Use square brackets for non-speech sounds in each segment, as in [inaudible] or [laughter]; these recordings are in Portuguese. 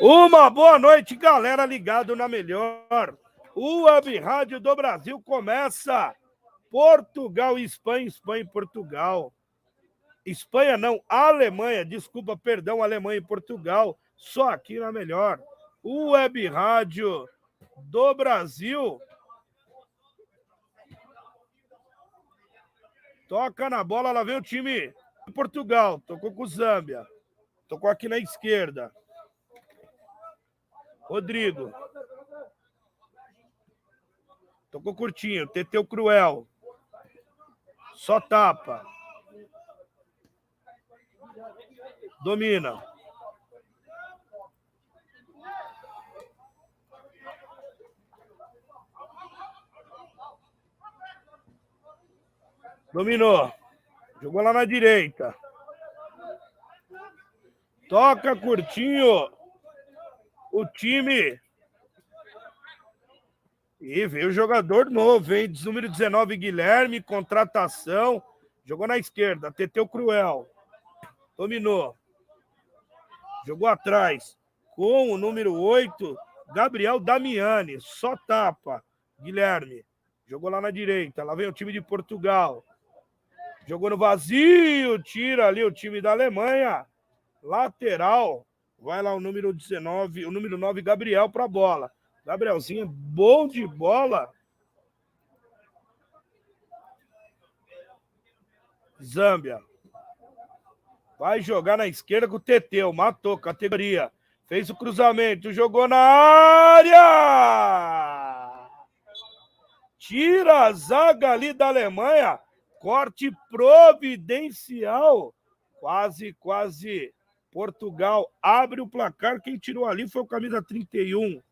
Uma boa noite, galera, ligado na melhor. O Web Rádio do Brasil começa. Portugal Espanha, Espanha e Portugal. Espanha não, Alemanha, desculpa, perdão, Alemanha e Portugal. Só aqui na melhor. O Web Rádio do Brasil. Toca na bola, lá vem o time de Portugal. Tocou com o Zâmbia. Tocou aqui na esquerda. Rodrigo. Tocou curtinho. Teteu Cruel. Só tapa. Domina. Dominou. Jogou lá na direita. Toca curtinho o time. E veio jogador novo, hein? Número 19, Guilherme, contratação. Jogou na esquerda, Teteu Cruel. Dominou. Jogou atrás. Com o número 8, Gabriel Damiani. Só tapa. Guilherme. Jogou lá na direita. Lá vem o time de Portugal. Jogou no vazio. Tira ali o time da Alemanha. Lateral. Vai lá o número 19, o número 9, Gabriel, para a bola. Gabrielzinho, bom de bola. Zâmbia. Vai jogar na esquerda com o Teteu. Matou, categoria. Fez o cruzamento, jogou na área! Tira a zaga ali da Alemanha. Corte providencial. Quase, quase Portugal abre o placar. Quem tirou ali foi o camisa 31.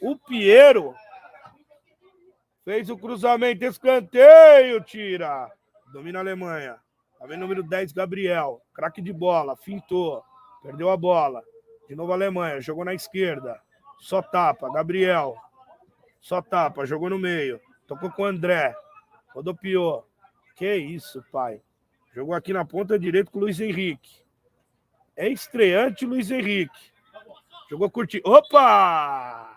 O Piero fez o cruzamento, escanteio, tira. Domina a Alemanha. Tá vendo número 10, Gabriel. Craque de bola, fintou. Perdeu a bola. De novo a Alemanha, jogou na esquerda. Só tapa, Gabriel. Só tapa, jogou no meio. Tocou com o André. Rodopiou. Que isso, pai. Jogou aqui na ponta direita com o Luiz Henrique. É estreante Luiz Henrique. Jogou curtir. Opa!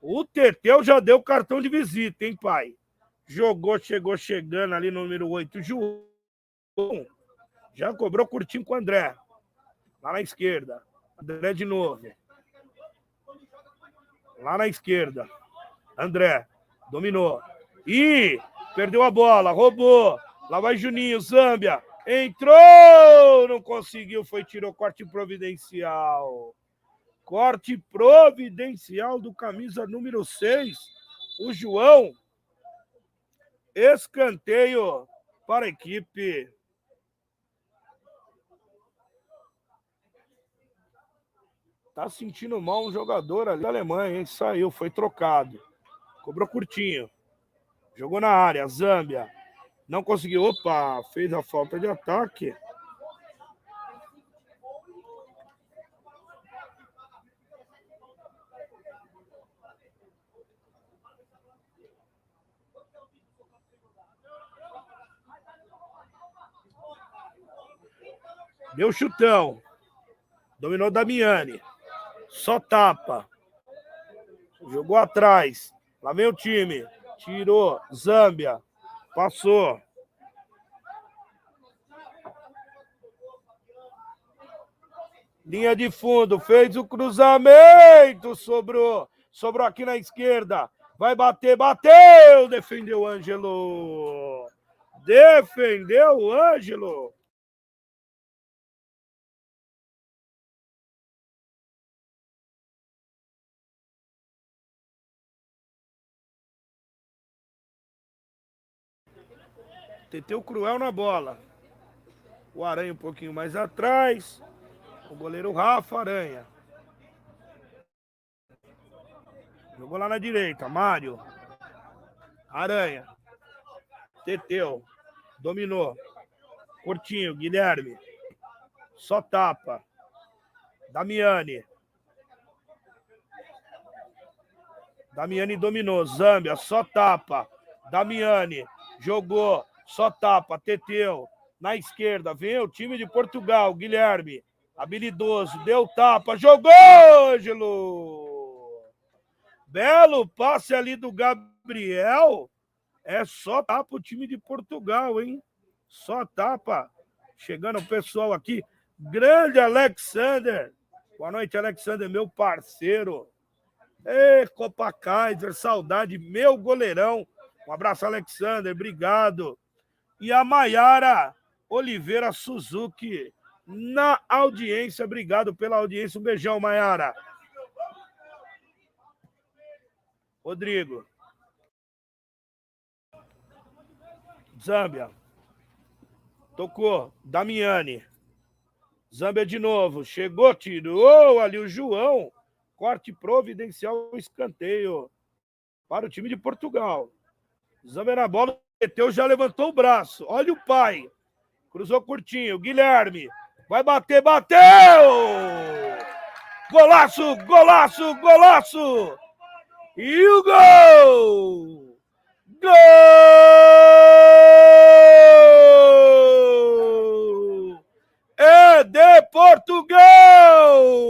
O Teteu já deu cartão de visita, hein, pai? Jogou, chegou chegando ali no número 8. João. Já cobrou curtinho com o André. Lá na esquerda. André de novo. Lá na esquerda. André. Dominou. Ih! Perdeu a bola. Roubou. Lá vai Juninho. Zâmbia. Entrou! Não conseguiu, foi, tirou corte providencial. Corte providencial do camisa número 6, o João. Escanteio para a equipe. Tá sentindo mal um jogador ali da Alemanha, hein? Saiu, foi trocado. Cobrou curtinho. Jogou na área, Zâmbia. Não conseguiu. Opa, fez a falta de ataque. Deu chutão. Dominou Damiani. Só tapa. Jogou atrás. Lá vem o time. Tirou. Zâmbia. Passou. Linha de fundo, fez o cruzamento, sobrou. Sobrou aqui na esquerda. Vai bater, bateu! Defendeu o Ângelo. Defendeu o Ângelo. Teteu cruel na bola. O Aranha um pouquinho mais atrás. O goleiro Rafa Aranha. Jogou lá na direita. Mário. Aranha. Teteu. Dominou. Curtinho. Guilherme. Só tapa. Damiani. Damiani dominou. Zâmbia. Só tapa. Damiani. Jogou. Só tapa, Teteu. Na esquerda, vem o time de Portugal, Guilherme. Habilidoso, deu tapa, jogou, Ângelo! Belo passe ali do Gabriel. É só tapa o time de Portugal, hein? Só tapa. Chegando o pessoal aqui. Grande Alexander. Boa noite, Alexander, meu parceiro. Ê, Copa Kaiser, saudade, meu goleirão. Um abraço, Alexander, obrigado. E a Maiara Oliveira Suzuki na audiência. Obrigado pela audiência. Um beijão, Maiara. Rodrigo. Zâmbia. Tocou. Damiani. Zâmbia de novo. Chegou, tirou ali o João. Corte providencial, escanteio para o time de Portugal. Zâmbia na bola, meteu, já levantou o braço. Olha o pai. Cruzou curtinho. Guilherme. Vai bater, bateu! Golaço, golaço, golaço! E o gol! Gol! É de Portugal!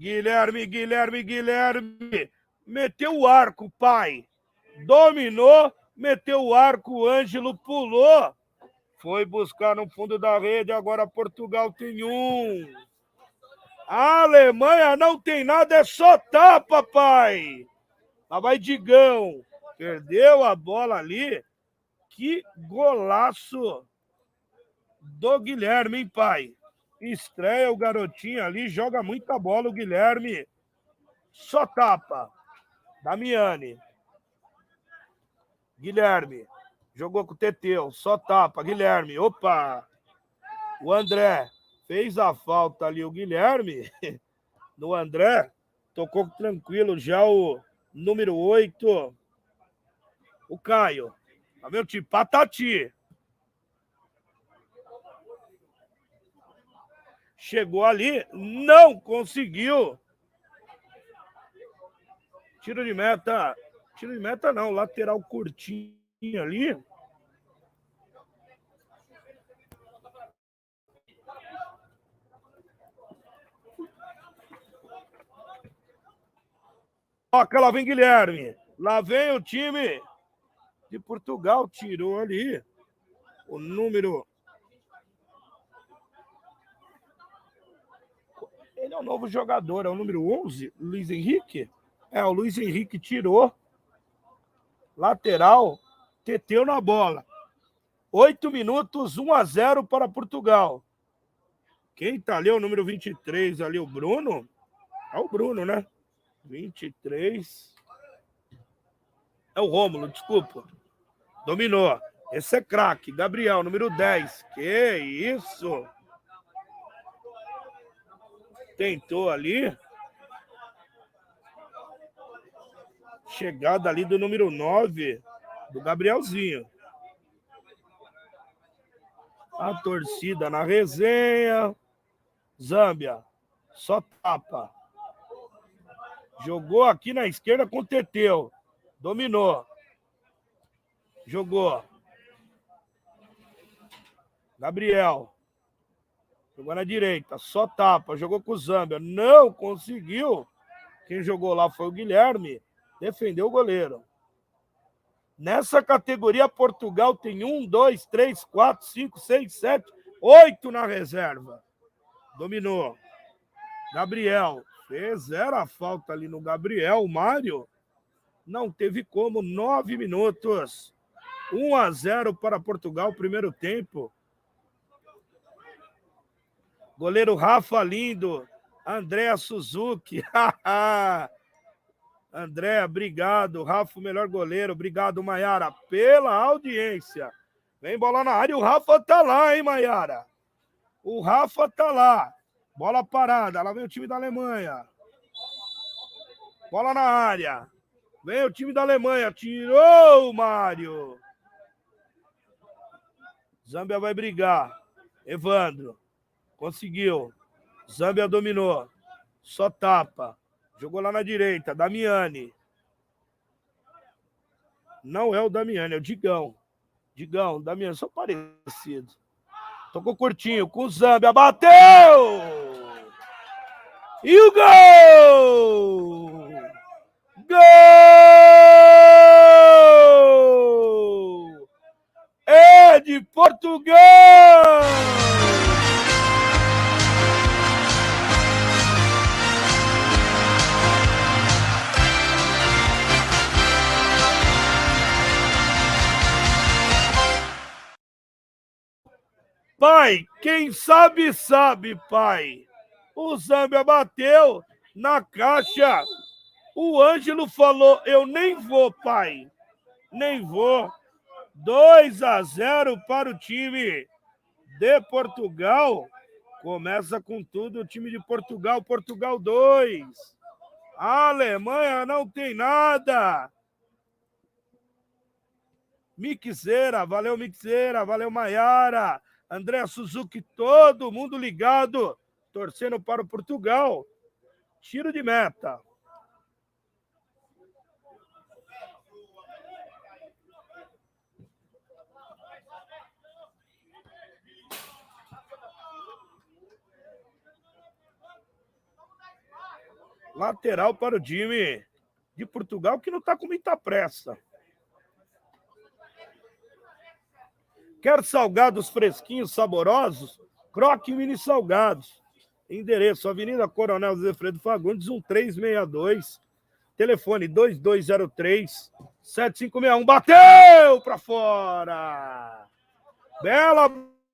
Guilherme, Guilherme, Guilherme. Meteu o arco, pai. Dominou, meteu o arco, o Ângelo pulou. Foi buscar no fundo da rede, agora Portugal tem um. A Alemanha não tem nada, é só tapa, pai. Lá vai Digão. Perdeu a bola ali. Que golaço do Guilherme, hein, pai? Estreia o garotinho ali, joga muita bola o Guilherme. Só tapa. Damiani. Guilherme. Jogou com o Teteu. Só tapa. Guilherme. Opa! O André fez a falta ali. O Guilherme. [laughs] No André. Tocou tranquilo já o número 8. O Caio. Tá vendo? Patati. Chegou ali, não conseguiu. Tiro de meta. Tiro de meta não, lateral curtinho ali. Toca, lá vem Guilherme. Lá vem o time de Portugal. Tirou ali o número Ele é o novo jogador, é o número 11, Luiz Henrique. É, o Luiz Henrique tirou. Lateral, teteu na bola. Oito minutos, 1 a 0 para Portugal. Quem tá ali é o número 23 ali, o Bruno? É o Bruno, né? 23. É o Rômulo, desculpa. Dominou. Esse é craque. Gabriel, número 10. Que isso? Tentou ali. Chegada ali do número 9, do Gabrielzinho. A torcida na resenha. Zâmbia, só tapa. Jogou aqui na esquerda com o Teteu. Dominou. Jogou. Gabriel. Jogou na direita, só tapa, jogou com o Zambia, não conseguiu. Quem jogou lá foi o Guilherme, defendeu o goleiro. Nessa categoria, Portugal tem um, dois, três, quatro, cinco, seis, sete, oito na reserva. Dominou. Gabriel. Fez, era a falta ali no Gabriel. O Mário não teve como. Nove minutos. 1 a 0 para Portugal, primeiro tempo. Goleiro Rafa Lindo. André Suzuki. [laughs] André, obrigado. Rafa, o melhor goleiro. Obrigado, Maiara, pela audiência. Vem bola na área. O Rafa tá lá, hein, Maiara? O Rafa tá lá. Bola parada. Lá vem o time da Alemanha. Bola na área. Vem o time da Alemanha. Tirou o Mário. Zambia vai brigar. Evandro. Conseguiu. Zâmbia dominou. Só tapa. Jogou lá na direita. Damiani. Não é o Damiani, é o Digão. Digão, Damiani, são parecidos. Tocou curtinho com o Zambia. Bateu! E o gol! Gol! É de Portugal! Pai, quem sabe, sabe, pai. O Zambia bateu na caixa. O Ângelo falou: Eu nem vou, pai. Nem vou. 2 a 0 para o time de Portugal. Começa com tudo o time de Portugal. Portugal 2. A Alemanha não tem nada. Mixeira, valeu Mixeira, valeu Maiara. André Suzuki, todo mundo ligado, torcendo para o Portugal. Tiro de meta. Lateral para o time de Portugal, que não está com muita pressa. Quer salgados fresquinhos, saborosos? Croque Mini Salgados. Endereço: Avenida Coronel Zé Fredo Fagundes, 1362. Telefone 2203 7561. Bateu para fora! Bela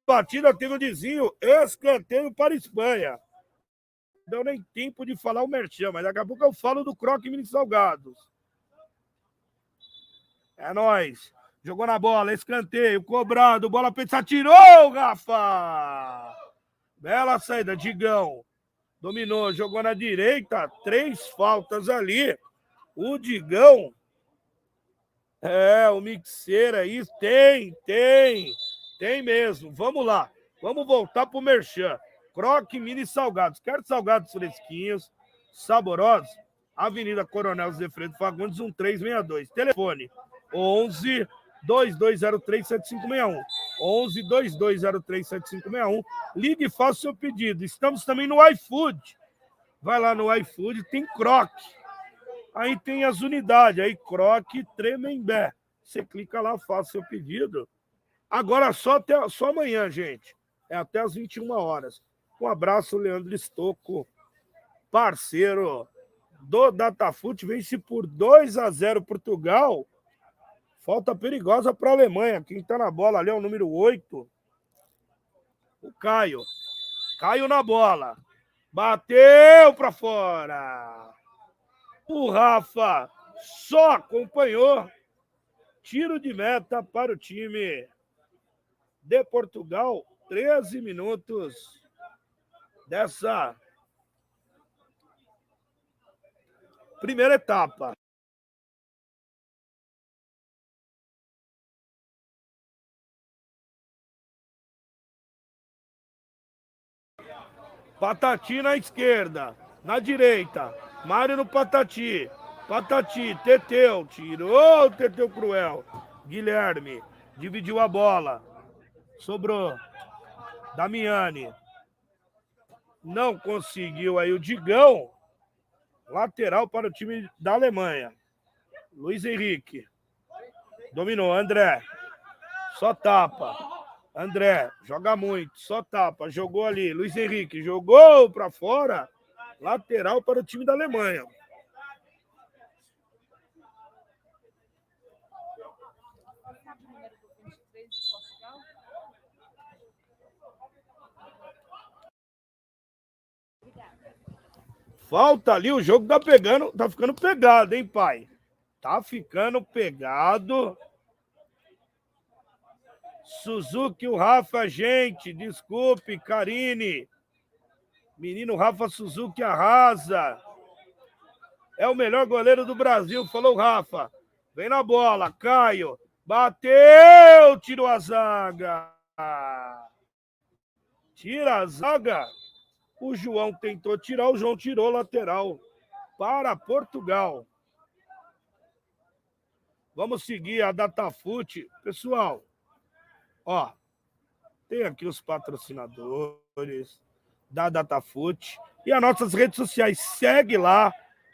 batida, teve o desvio. Escanteio para a Espanha. Não deu nem tempo de falar o merchan, mas daqui a pouco eu falo do Croque Mini Salgados. É nóis. Jogou na bola, escanteio, cobrado, bola pensar, tirou, Rafa! Bela saída, Digão. Dominou, jogou na direita, três faltas ali. O Digão. É, o Mixeira aí tem, tem, tem mesmo. Vamos lá, vamos voltar pro Merchan. Croque Mini Salgados. Quer salgados fresquinhos, saborosos? Avenida Coronel Zé Fredo Fagundes, 1362. Telefone 11 2203-7561. 11 2203-7561. Ligue e faça o seu pedido. Estamos também no iFood. Vai lá no iFood, tem croque. Aí tem as unidades, aí croque Tremembé. Você clica lá, faça seu pedido. Agora só até só amanhã, gente. É até as 21 horas. Um abraço, Leandro Estocco, parceiro do Datafoot. Vence por 2 a 0 Portugal Falta perigosa para a Alemanha. Quem está na bola ali é o número 8. O Caio. Caio na bola. Bateu para fora. O Rafa só acompanhou. Tiro de meta para o time de Portugal. 13 minutos dessa primeira etapa. Patati na esquerda. Na direita. Mário no Patati. Patati, Teteu. Tirou o Teteu Cruel. Guilherme. Dividiu a bola. Sobrou. Damiani. Não conseguiu aí o Digão. Lateral para o time da Alemanha. Luiz Henrique. Dominou. André. Só tapa. André, joga muito, só tapa, jogou ali. Luiz Henrique jogou para fora, lateral para o time da Alemanha. Falta ali, o jogo tá pegando, tá ficando pegado, hein, pai? Tá ficando pegado. Suzuki, o Rafa, gente, desculpe, Karine. Menino Rafa Suzuki arrasa. É o melhor goleiro do Brasil, falou Rafa. Vem na bola, Caio. Bateu, tirou a zaga. Tira a zaga. O João tentou tirar, o João tirou lateral para Portugal. Vamos seguir a Datafute. Pessoal, ó, tem aqui os patrocinadores da Datafute e as nossas redes sociais. Segue lá,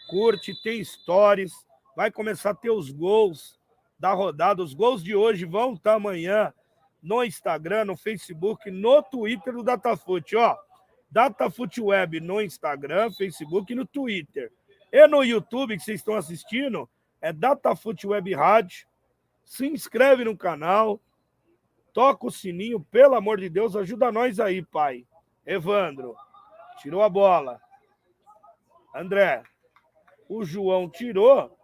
curte, tem stories. Vai começar a ter os gols da rodada. Os gols de hoje vão estar amanhã no Instagram, no Facebook, no Twitter do Datafute. Ó, Datafute Web no Instagram, Facebook e no Twitter. E no YouTube que vocês estão assistindo, é Datafute Web Rádio. Se inscreve no canal, toca o sininho, pelo amor de Deus, ajuda nós aí, pai. Evandro, tirou a bola. André, o João tirou,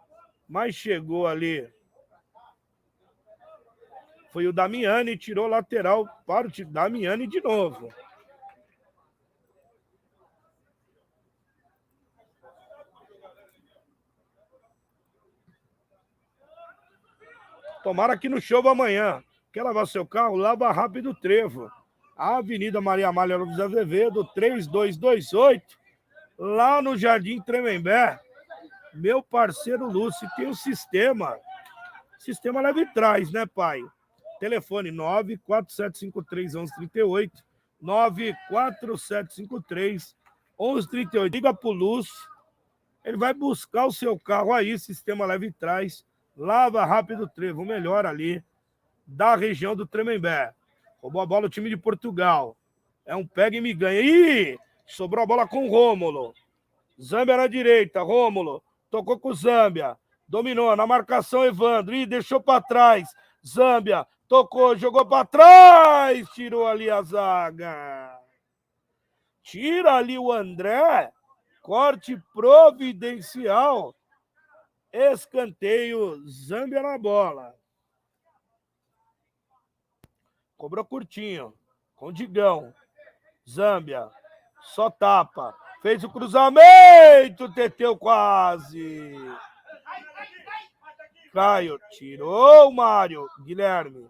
mas chegou ali foi o Damiani, tirou lateral para o Damiani de novo. Tomara que no show amanhã. Quer lavar seu carro? Lava rápido trevo. Avenida Maria Amália Lopes Azevedo, 3228, lá no Jardim Tremembé. Meu parceiro Lúcio tem um sistema. Sistema leve trás, né, pai? Telefone 94753-1138. 94753-1138. Liga pro Lúcio. Ele vai buscar o seu carro aí, sistema leve traz. Lava rápido trevo, melhor ali da região do Tremembé. Roubou a bola o time de Portugal. É um pega e me ganha. Ih! Sobrou a bola com o Rômulo. Zâmbia na direita, Rômulo. Tocou com o Zâmbia. Dominou na marcação, Evandro. Ih, deixou para trás. Zâmbia Tocou, jogou para trás, tirou ali a zaga. Tira ali o André. Corte providencial. Escanteio, Zâmbia na bola. Cobrou curtinho. Com Digão. Zâmbia. Só tapa. Fez o cruzamento. Teteu quase. Caio. Tirou o Mário. Guilherme.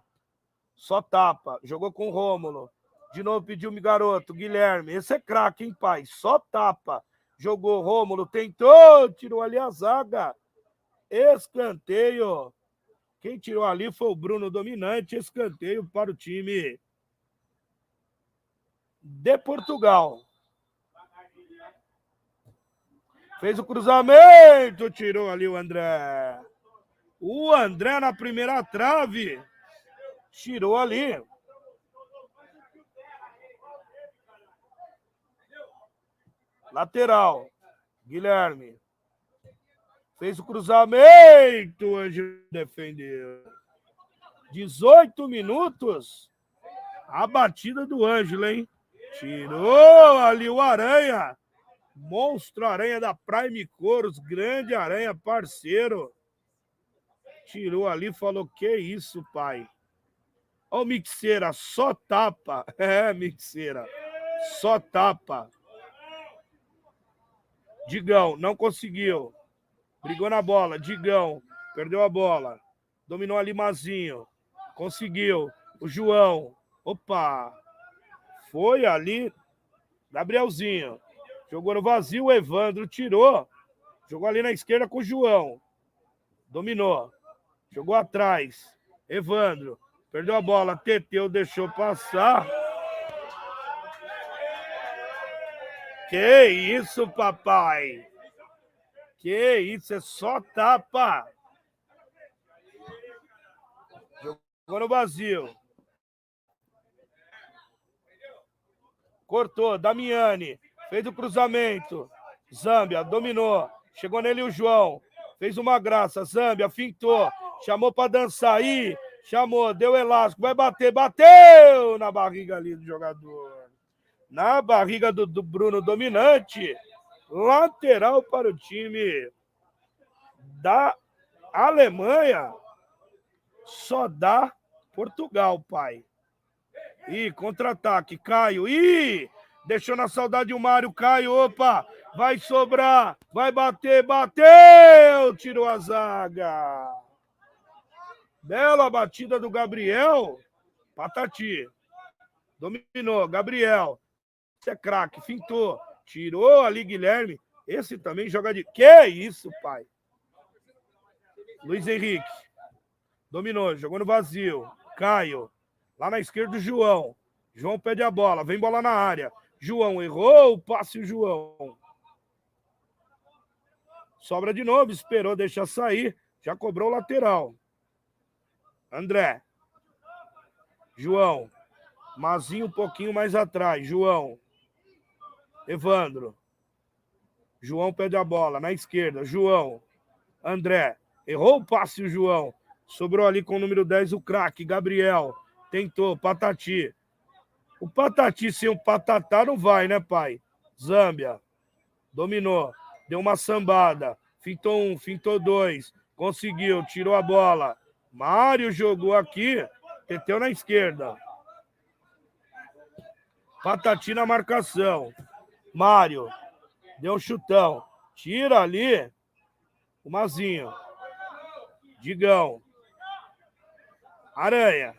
Só tapa. Jogou com o Rômulo. De novo pediu me garoto. Guilherme. Esse é craque, hein, pai? Só tapa. Jogou Rômulo. Tentou. Tirou ali a zaga. Escanteio. Quem tirou ali foi o Bruno Dominante. Escanteio para o time de Portugal. Fez o cruzamento. Tirou ali o André. O André na primeira trave. Tirou ali. Lateral. Guilherme. Fez o cruzamento. O Anjo defendeu. 18 minutos. A batida do Ângelo, hein? Tirou ali o Aranha. Monstro Aranha da Prime Coros. Grande Aranha, parceiro. Tirou ali falou: Que isso, pai? Ó, o Mixeira, só tapa. [laughs] É, Mixeira, só tapa. Digão, não conseguiu. Brigou na bola. Digão, perdeu a bola. Dominou ali Mazinho. Conseguiu. O João. Opa! Foi ali. Gabrielzinho. Jogou no vazio. O Evandro tirou. Jogou ali na esquerda com o João. Dominou. Jogou atrás. Evandro. Perdeu a bola, Teteu deixou passar. Que isso, papai? Que isso, é só tapa. Jogou no vazio. Cortou, Damiani. Fez o cruzamento. Zâmbia dominou. Chegou nele o João. Fez uma graça. Zâmbia fintou. Chamou para dançar aí. Chamou, deu elástico, vai bater, bateu na barriga ali do jogador. Na barriga do, do Bruno Dominante. Lateral para o time da Alemanha. Só dá Portugal, pai. Ih, contra-ataque, Caio. Ih, deixou na saudade o Mário, Caio. Opa, vai sobrar, vai bater, bateu, tirou a zaga. Bela batida do Gabriel. Patati. Dominou. Gabriel. é craque, fintou, tirou ali Guilherme. Esse também joga de. Que isso, pai? Luiz Henrique. Dominou, jogou no vazio. Caio. Lá na esquerda, o João. João pede a bola, vem bola na área. João errou o passe, o João. Sobra de novo, esperou, deixa sair. Já cobrou o lateral. André. João. Mazinho um pouquinho mais atrás. João. Evandro. João pede a bola na esquerda. João. André. Errou o passe o João. Sobrou ali com o número 10 o craque. Gabriel. Tentou. Patati. O Patati sem o Patatá não vai, né, pai? Zâmbia. Dominou. Deu uma sambada. Fintou um, fintou dois. Conseguiu. Tirou a bola. Mário jogou aqui. Teteu na esquerda. Patati na marcação. Mário. Deu um chutão. Tira ali. O Mazinho. Digão. Aranha.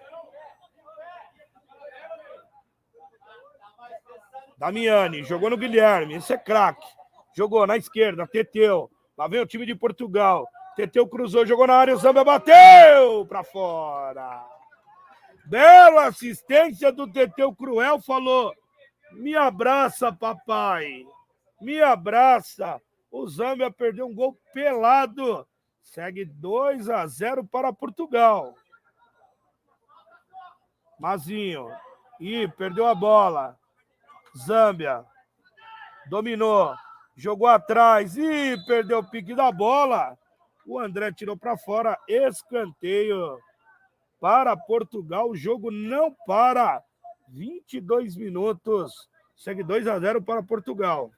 Damiani. Jogou no Guilherme. Esse é craque. Jogou na esquerda. Teteu. Lá vem o time de Portugal. Teteu cruzou, jogou na área, o Zamba bateu para fora. Bela assistência do Teteu Cruel, falou: me abraça, papai. Me abraça. O Zambia perdeu um gol pelado. Segue 2 a 0 para Portugal. Mazinho. Ih, perdeu a bola. Zâmbia. Dominou. Jogou atrás. Ih, perdeu o pique da bola. O André tirou para fora. Escanteio para Portugal. O jogo não para. 22 minutos. Segue 2 a 0 para Portugal.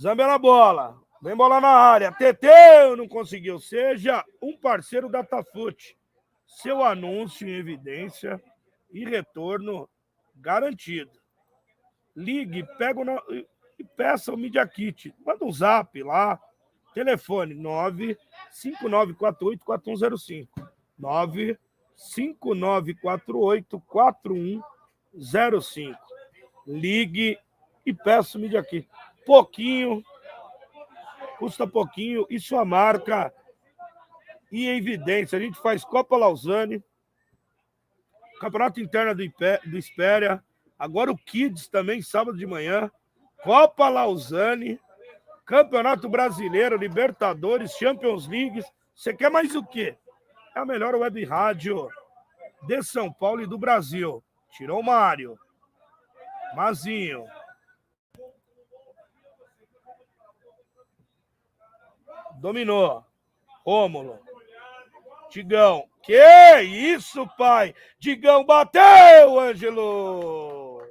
Zambia na bola. Vem bola na área. Teteu não conseguiu. Seja um parceiro da Tafute. Seu anúncio em evidência e retorno garantido. Ligue, pega e peça o Media Kit. Manda um zap lá. Telefone 959484105. 959484105. Ligue e peça o Media Kit. Pouquinho, custa pouquinho e sua marca e evidência. A gente faz Copa Lausanne, Campeonato Interno do, do Espéria, agora o Kids também, sábado de manhã. Copa Lausanne, Campeonato Brasileiro, Libertadores, Champions League. Você quer mais o quê? É a melhor web rádio de São Paulo e do Brasil. Tirou o Mário. Mazinho. Dominou. Rômulo. Digão. Que isso, pai? Digão bateu, Ângelo.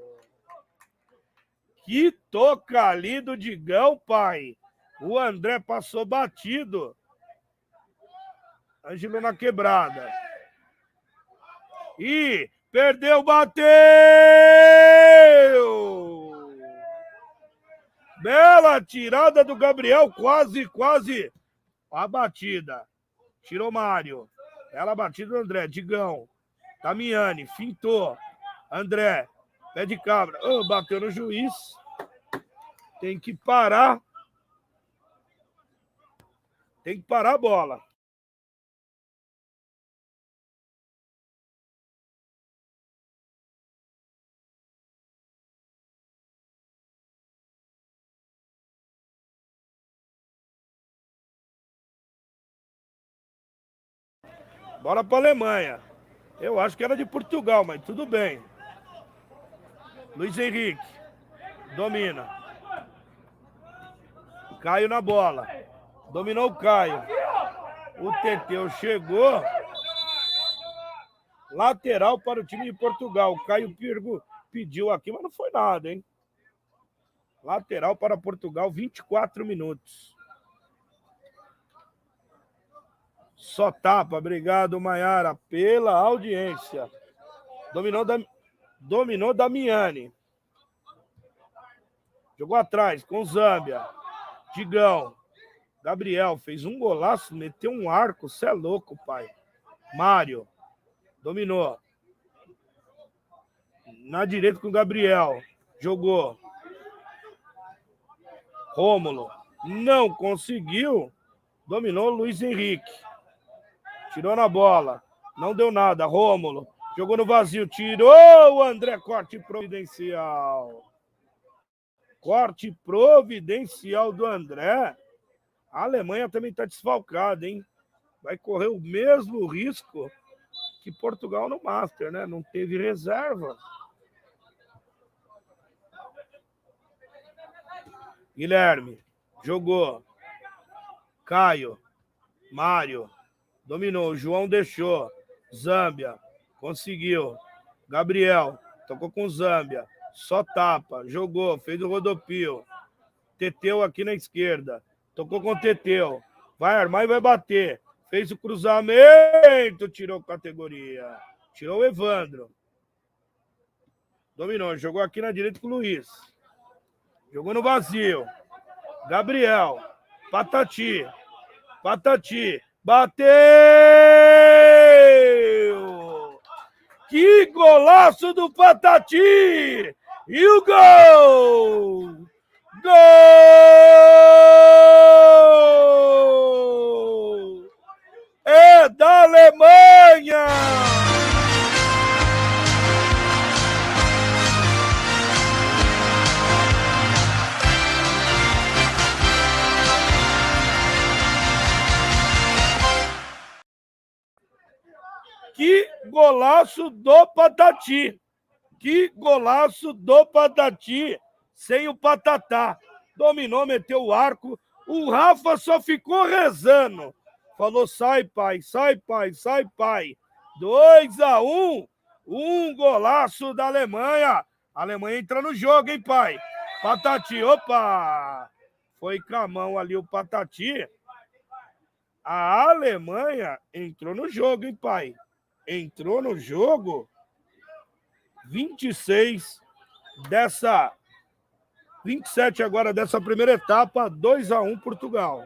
Que toca ali do Digão, pai. O André passou batido. Ângelo na quebrada. E perdeu, bateu! Bela tirada do Gabriel, quase, quase a batida. Tirou Mário. Bela batida do André. Digão. Damiani, fintou. André, pé de cabra. Oh, bateu no juiz. Tem que parar. Tem que parar a bola. Bora para Alemanha. Eu acho que era de Portugal, mas tudo bem. Luiz Henrique. Domina. Caio na bola. Dominou o Caio. O Teteu chegou. Lateral para o time de Portugal. O Caio Pirgo pediu aqui, mas não foi nada, hein? Lateral para Portugal, 24 minutos. Só tapa. Obrigado, Maiara, pela audiência. Dominou, da... Dominou Damiani. Jogou atrás com Zâmbia. Digão. Gabriel fez um golaço, meteu um arco. Você é louco, pai. Mário. Dominou. Na direita com o Gabriel. Jogou. Rômulo. Não conseguiu. Dominou Luiz Henrique. Tirou na bola. Não deu nada. Rômulo. Jogou no vazio. Tirou o André Corte providencial. Corte providencial do André. A Alemanha também está desfalcada, hein? Vai correr o mesmo risco que Portugal no Master, né? Não teve reserva. Guilherme jogou. Caio, Mário, dominou. João deixou. Zâmbia, conseguiu. Gabriel, tocou com Zâmbia. Só tapa, jogou, fez o rodopio. Teteu aqui na esquerda. Tocou com Teteu. Vai armar e vai bater. Fez o cruzamento, tirou categoria. Tirou o Evandro. Dominou, jogou aqui na direita com o Luiz. Jogou no vazio. Gabriel. Patati. Patati. Bateu! Que golaço do Patati! E o gol! Gol! É da Alemanha! Que golaço do Patati! Que golaço do Patati! Sem o Patatá. Dominou, meteu o arco. O Rafa só ficou rezando. Falou: sai, pai, sai, pai, sai, pai. 2 a 1 um, um golaço da Alemanha. A Alemanha entra no jogo, hein, pai? Patati, opa! Foi com a mão ali o Patati. A Alemanha entrou no jogo, hein, pai? Entrou no jogo 26 dessa 27 agora dessa primeira etapa, 2 a 1 Portugal.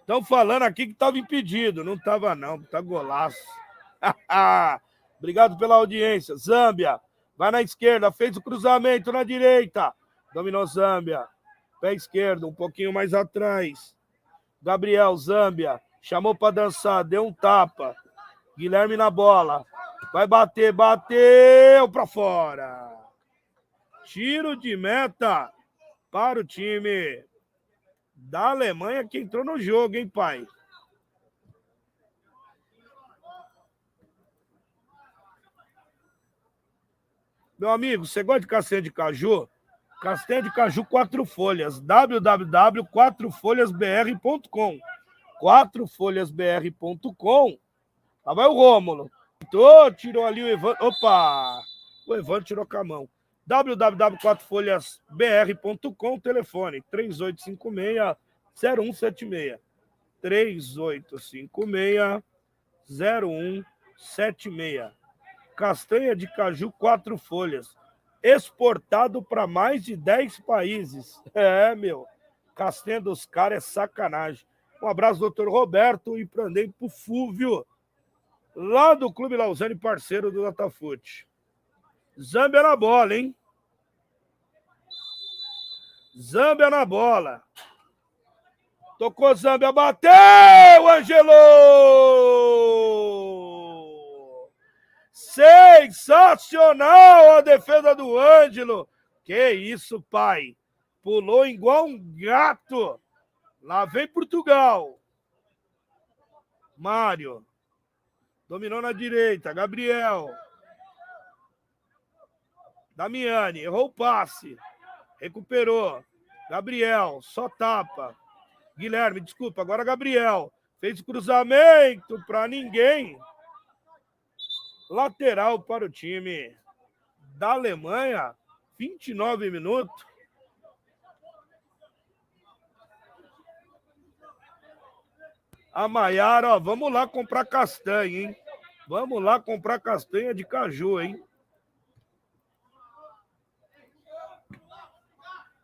Estão falando aqui que estava impedido. Não estava, não. Tá golaço. [laughs] Obrigado pela audiência. Zâmbia. Vai na esquerda. Fez o cruzamento na direita. Dominou Zâmbia. Pé esquerdo, um pouquinho mais atrás. Gabriel Zâmbia. Chamou para dançar. Deu um tapa. Guilherme na bola. Vai bater. Bateu para fora. Tiro de meta para o time da Alemanha que entrou no jogo, hein, pai? Meu amigo, você gosta de castanha de caju? Castanha de caju quatro folhas. www.quatrofolhasbr.com quatrofolhasbr.com Lá vai o Rômulo. tirou ali o Evandro. Opa! O Evandro tirou com a mão www.quatrofolhasbr.com, telefone 3856-0176. 3856-0176. Castanha de caju, quatro folhas. Exportado para mais de 10 países. É, meu. Castanha dos caras é sacanagem. Um abraço, doutor Roberto, e prandei pro Fúvio, lá do Clube Lausanne, parceiro do Datafute. Zâmbia na bola, hein? Zâmbia na bola. Tocou Zâmbia, bateu, Ângelo! Sensacional a defesa do Ângelo. Que isso, pai. Pulou igual um gato. Lá vem Portugal. Mário. Dominou na direita. Gabriel. Damiani. Errou o passe. Recuperou. Gabriel, só tapa. Guilherme, desculpa, agora Gabriel. Fez cruzamento para ninguém. Lateral para o time da Alemanha. 29 minutos. A Maiara, ó, vamos lá comprar castanha, hein? Vamos lá comprar castanha de caju, hein?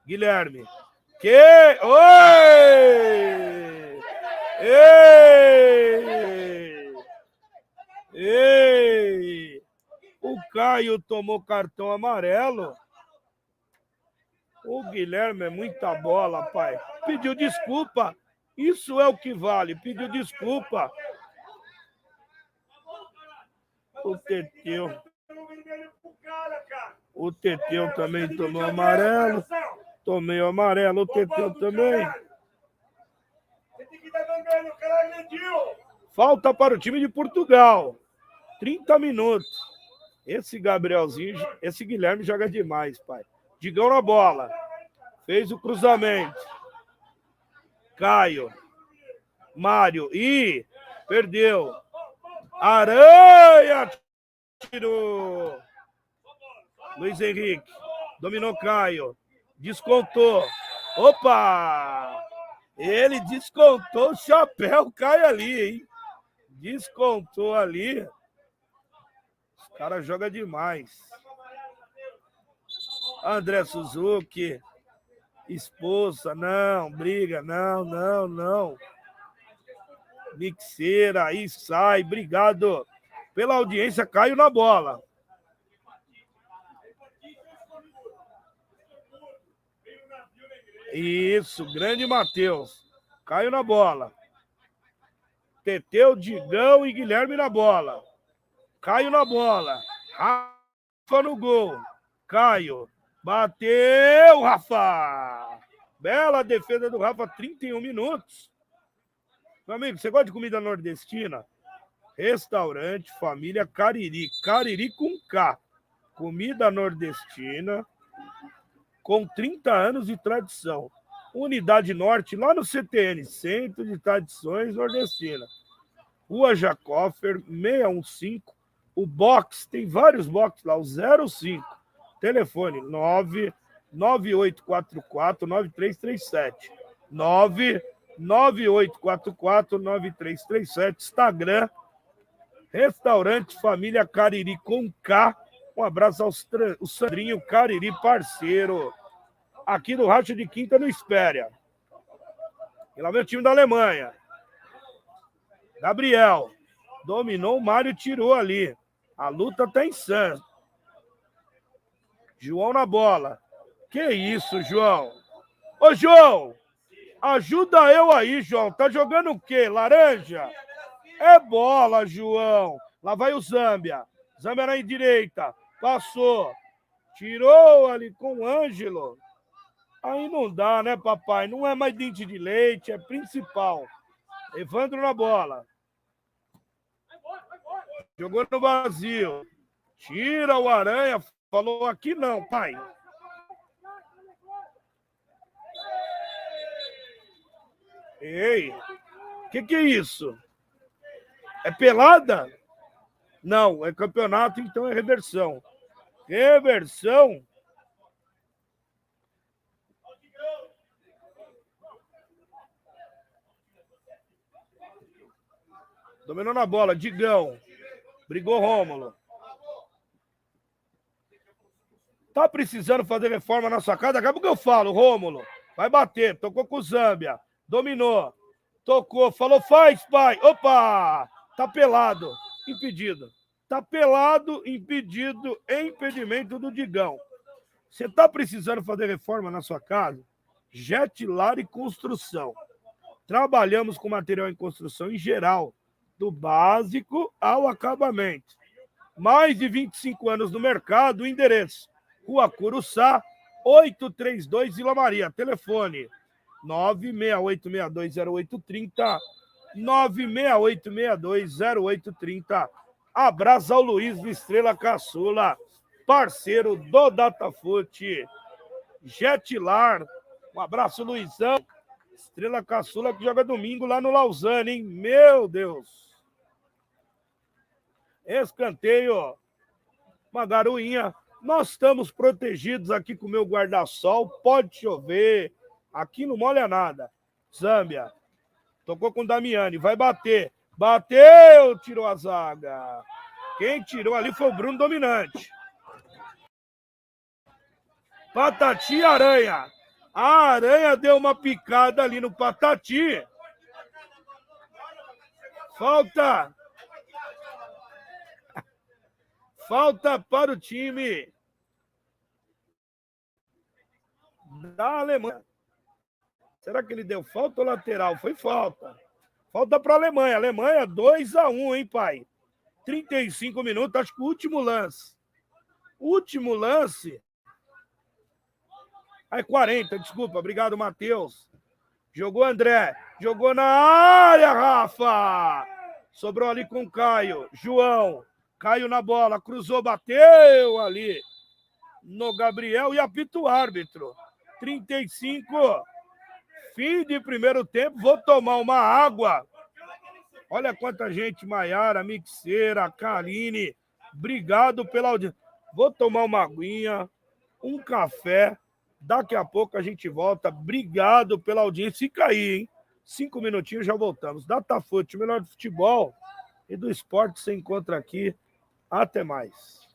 Guilherme. Que. Oi! Ei! Ei! O Caio tomou cartão amarelo. O Guilherme é muita bola, pai. Pediu desculpa. Isso é o que vale. Pediu desculpa. O Teteu. O Teteu também tomou amarelo. Tomei o amarelo. O Teteu também. Falta para o time de Portugal. 30 minutos. Esse Gabrielzinho, esse Guilherme joga demais, pai. Digão na bola. Fez o cruzamento. Caio. Mário. e perdeu. Aranha tirou. Luiz Henrique. Dominou Caio. Descontou. Opa! Ele descontou o chapéu, cai ali, hein? Descontou ali. Os caras jogam demais. André Suzuki. Esposa, não, briga, não, não, não. Mixeira, aí sai, obrigado pela audiência, Caio na bola. Isso, grande Matheus. Caio na bola. Teteu, Digão e Guilherme na bola. Caio na bola. Rafa no gol. Caio. Bateu, Rafa. Bela defesa do Rafa, 31 minutos. Meu amigo, você gosta de comida nordestina? Restaurante Família Cariri. Cariri com K. Comida nordestina com 30 anos de tradição. Unidade Norte, lá no CTN, Centro de Tradições Nordestina. Rua Jacófer, 615. O box, tem vários boxes lá, o 05. Telefone 99844-9337. 99844-9337. Instagram, Restaurante Família Cariri com K um abraço ao Sandrinho Cariri, parceiro. Aqui do Racha de Quinta no Espéria. E lá vem o time da Alemanha. Gabriel. Dominou, o Mário tirou ali. A luta tá insana. João na bola. Que isso, João? Ô, João! Ajuda eu aí, João. Tá jogando o quê? Laranja? É bola, João. Lá vai o Zâmbia. Zâmbia na direita. Passou. Tirou ali com o Ângelo. Aí não dá, né, papai? Não é mais dente de leite, é principal. Evandro na bola. Jogou no vazio. Tira o Aranha. Falou aqui não, pai. Ei, o que, que é isso? É pelada? Não, é campeonato, então é reversão. Reversão. Dominou na bola, Digão. Brigou Rômulo. Tá precisando fazer reforma na sua casa? Acaba que eu falo, Rômulo. Vai bater. Tocou com o Zâmbia. Dominou. Tocou. Falou, faz, pai. Opa! Tá pelado. Impedido. Tá pelado, impedido, impedimento do Digão. Você está precisando fazer reforma na sua casa? Jetlar e Construção. Trabalhamos com material em construção em geral, do básico ao acabamento. Mais de 25 anos no mercado, o endereço: Rua Curuçá, 832 Vila Maria. Telefone 968620830, 968620830 Abraço ao Luiz Estrela Caçula, parceiro do Datafute. Jetlar, um abraço, Luizão. Estrela Caçula que joga domingo lá no Lausanne, hein? Meu Deus. Escanteio. Uma garoinha. Nós estamos protegidos aqui com o meu guarda-sol. Pode chover. Aqui não molha nada. Zâmbia. Tocou com o Damiani. Vai bater. Bateu, tirou a zaga. Quem tirou ali foi o Bruno Dominante. Patati Aranha. A Aranha deu uma picada ali no Patati. Falta. Falta para o time da Alemanha. Será que ele deu falta ou lateral? Foi falta. Falta para a Alemanha. Alemanha 2 a 1 hein, pai? 35 minutos, acho que o último lance. Último lance. Aí 40, desculpa. Obrigado, Matheus. Jogou André. Jogou na área, Rafa. Sobrou ali com Caio. João. Caio na bola. Cruzou, bateu ali no Gabriel e apita o árbitro. 35. Fim de primeiro tempo. Vou tomar uma água. Olha quanta gente, Maiara, Mixeira, Karine. Obrigado pela audiência. Vou tomar uma aguinha, um café. Daqui a pouco a gente volta. Obrigado pela audiência. Fica aí, hein? Cinco minutinhos já voltamos. Datafute, o melhor do futebol e do esporte você encontra aqui. Até mais.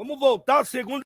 Vamos voltar à segunda.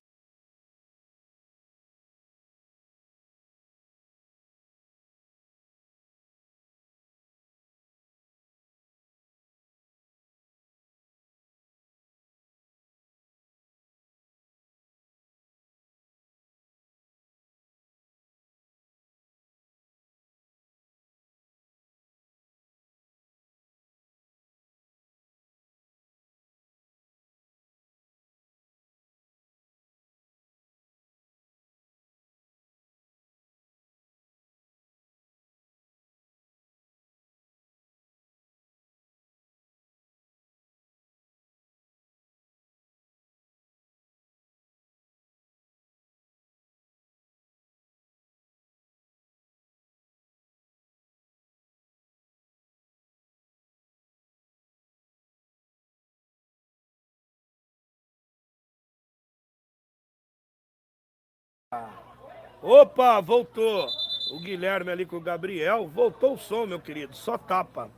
Opa, voltou. O Guilherme ali com o Gabriel. Voltou o som, meu querido. Só tapa.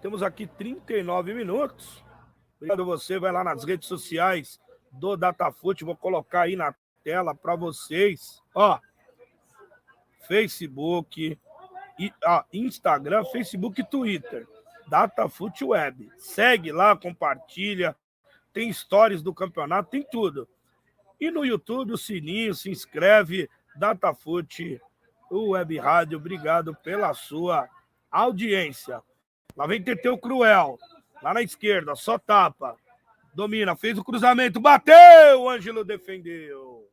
Temos aqui 39 minutos. Obrigado você. Vai lá nas redes sociais do Datafute. Vou colocar aí na tela para vocês. Ó. Facebook, e, Instagram, Facebook e Twitter. Datafute Web. Segue lá, compartilha. Tem stories do campeonato, tem tudo. E no YouTube, o sininho, se inscreve, Datafute, o Web Rádio, obrigado pela sua audiência. Lá vem Teteu Cruel, lá na esquerda, só tapa. Domina, fez o cruzamento, bateu! O Ângelo defendeu.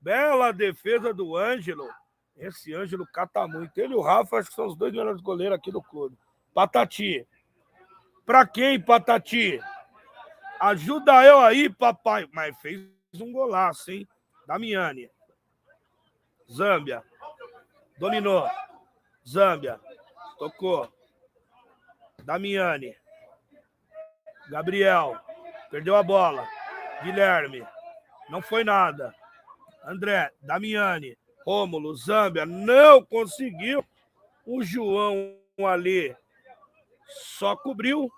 Bela defesa do Ângelo. Esse Ângelo cata muito. Ele e o Rafa, acho que são os dois melhores goleiros aqui do clube. Patati. Pra quem, Patati? Ajuda eu aí, papai. Mas fez um golaço, hein? Damiani. Zâmbia. Dominou. Zâmbia. Tocou. Damiani. Gabriel. Perdeu a bola. Guilherme. Não foi nada. André. Damiani. Rômulo. Zâmbia. Não conseguiu. O João ali só cobriu.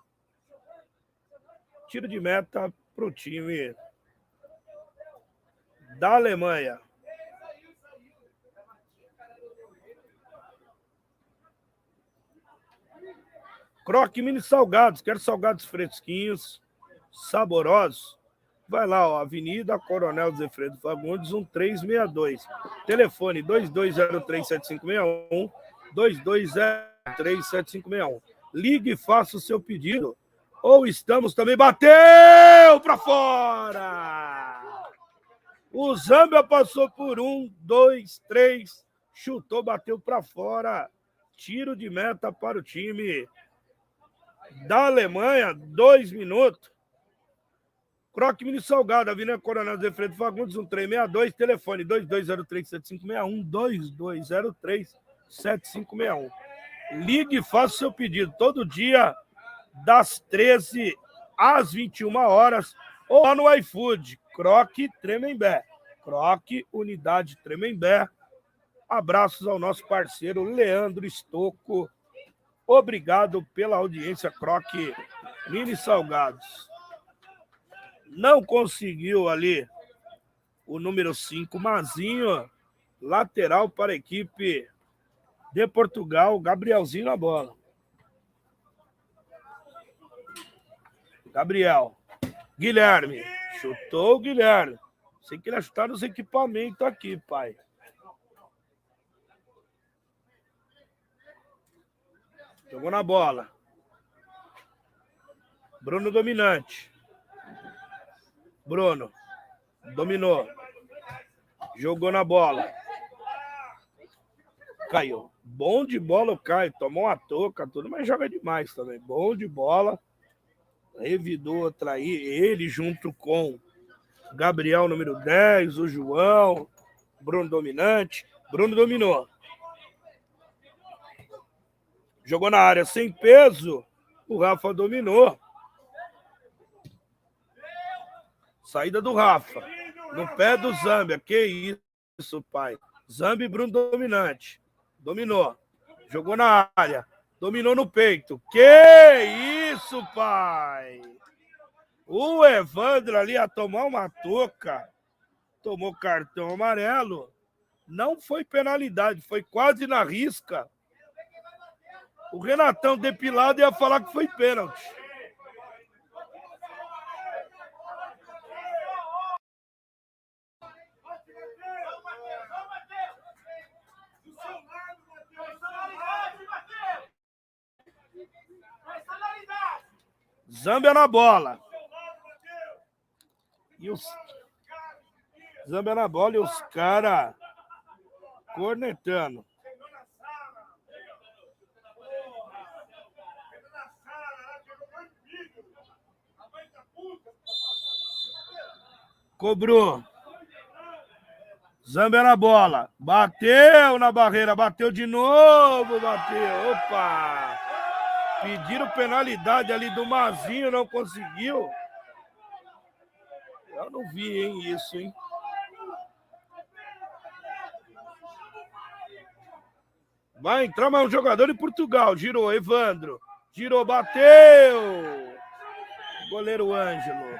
Tiro de meta para o time da Alemanha. Croque mini salgados, quero salgados fresquinhos, saborosos. Vai lá, ó, Avenida Coronel Zefredo Fagundes, 1362. Telefone 22037561, 22037561. Ligue e faça o seu pedido. Ou estamos também. Bateu para fora! O Zâmbia passou por um, dois, três, chutou, bateu para fora. Tiro de meta para o time da Alemanha, dois minutos. Croque Mini Salgado, Avenida Coronel Zé Freire Fagundes, 1362, telefone 2203-7561, 2203-7561. Ligue e faça o seu pedido todo dia, das 13 às 21 horas, ou lá no iFood, Croque Tremembé. Croque Unidade Tremembé. Abraços ao nosso parceiro Leandro Estocco. Obrigado pela audiência, Croque Mini Salgados. Não conseguiu ali o número 5, Mazinho, lateral para a equipe de Portugal, Gabrielzinho na bola. Gabriel. Guilherme. Chutou o Guilherme. Sei que ele ia chutar nos equipamentos aqui, pai. Jogou na bola. Bruno dominante. Bruno. Dominou. Jogou na bola. Caiu. Bom de bola o Caio. Tomou uma toca, tudo, mas joga demais também. Bom de bola. Revidou atrair ele junto com Gabriel, número 10, o João, Bruno dominante. Bruno dominou. Jogou na área sem peso. O Rafa dominou. Saída do Rafa. No pé do Zambia. Que isso, pai. Zambia e Bruno dominante. Dominou. Jogou na área. Dominou no peito. Que isso, pai! O Evandro ali a tomar uma toca. Tomou cartão amarelo. Não foi penalidade, foi quase na risca. O Renatão depilado ia falar que foi pênalti. Zâmbia na bola. E os Zâmbia na bola e os caras cornetando. Cobrou. Zambia na bola. Bateu na barreira. Bateu de novo. Bateu. Opa! Pediram penalidade ali do Mazinho. Não conseguiu. Eu não vi, hein, isso, hein? Vai entrar mais um jogador de Portugal. Girou, Evandro. Girou, bateu. Goleiro Ângelo.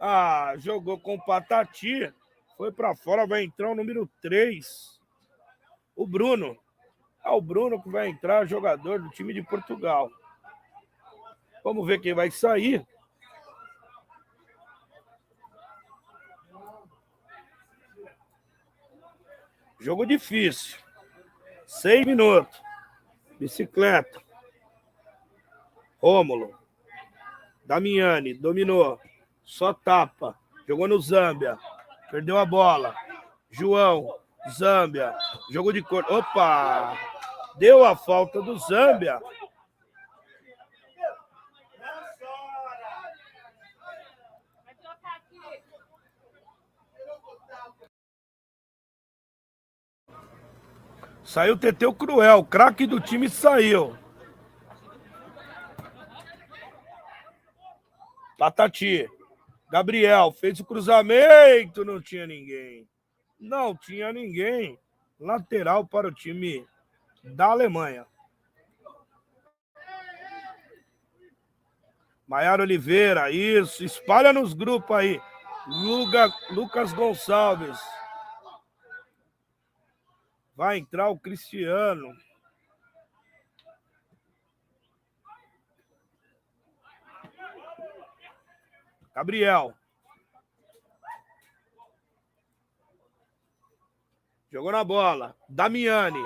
Ah, jogou com o Patati. Foi para fora, vai entrar o número 3. O Bruno. É o Bruno que vai entrar, jogador do time de Portugal. Vamos ver quem vai sair. Jogo difícil. Seis minutos. Bicicleta. Rômulo. Damiani. Dominou. Só tapa. Jogou no Zâmbia. Perdeu a bola. João. Zâmbia. Jogo de cor. Opa! Deu a falta do Zâmbia. Saiu o Teteu Cruel, craque do time saiu. Patati. Gabriel fez o cruzamento, não tinha ninguém. Não tinha ninguém. Lateral para o time da Alemanha. Maiara Oliveira, isso. Espalha nos grupos aí. Luga, Lucas Gonçalves. Vai entrar o Cristiano. Gabriel. Jogou na bola. Damiani.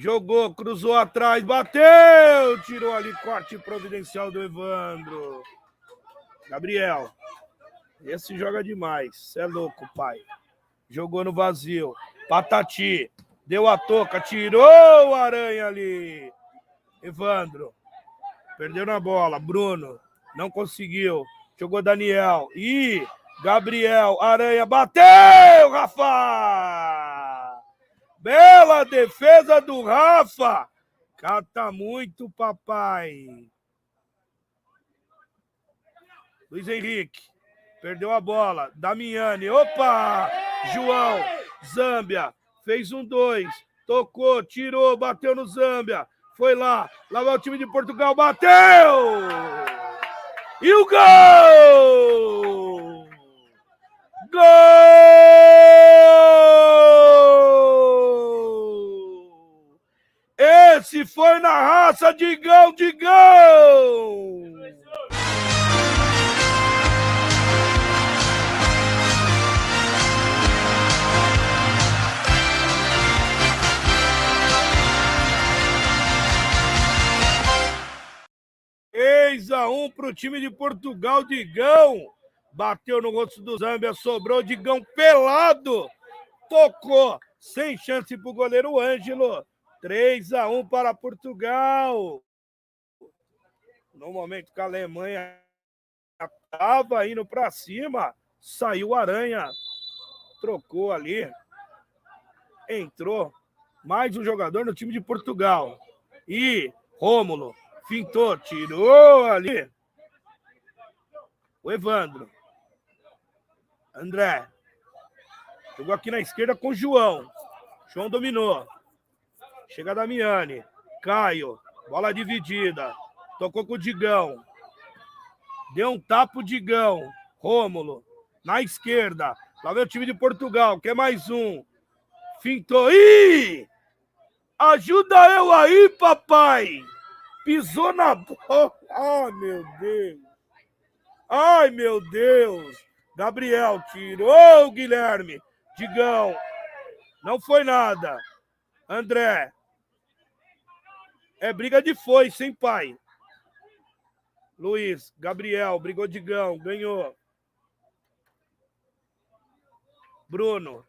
Jogou, cruzou atrás, bateu! Tirou ali, corte providencial do Evandro. Gabriel. Esse joga demais. Você é louco, pai. Jogou no vazio. Patati. Deu a toca, tirou o Aranha ali. Evandro. Perdeu na bola. Bruno. Não conseguiu. Jogou Daniel. E Gabriel. Aranha bateu, Rafa! Bela defesa do Rafa. Cata muito, papai. Luiz Henrique. Perdeu a bola. Damiani. Opa! João. Zâmbia. Fez um dois. Tocou, tirou, bateu no Zâmbia. Foi lá. Lá vai o time de Portugal. Bateu! E o gol! Gol! Esse foi na raça, Digão, Digão! Três a um para o time de Portugal, Digão. Bateu no rosto do Zâmbia, sobrou Digão pelado. Tocou, sem chance para o goleiro Ângelo. 3 a 1 para Portugal. No momento que a Alemanha estava indo para cima, saiu Aranha, trocou ali, entrou mais um jogador no time de Portugal. E Rômulo fintou, tirou ali. O Evandro. André. Jogou aqui na esquerda com o João. João dominou. Chega Damiani. Caio. Bola dividida. Tocou com o Digão. Deu um tapo Digão. Rômulo. Na esquerda. Lá vem o time de Portugal. Quer mais um. Fintou. Ih! Ajuda eu aí, papai! Pisou na bola. Ai, meu Deus. Ai, meu Deus. Gabriel tirou Guilherme. Digão. Não foi nada. André. É briga de foi, sem pai. Luiz, Gabriel, brigou Digão, ganhou. Bruno.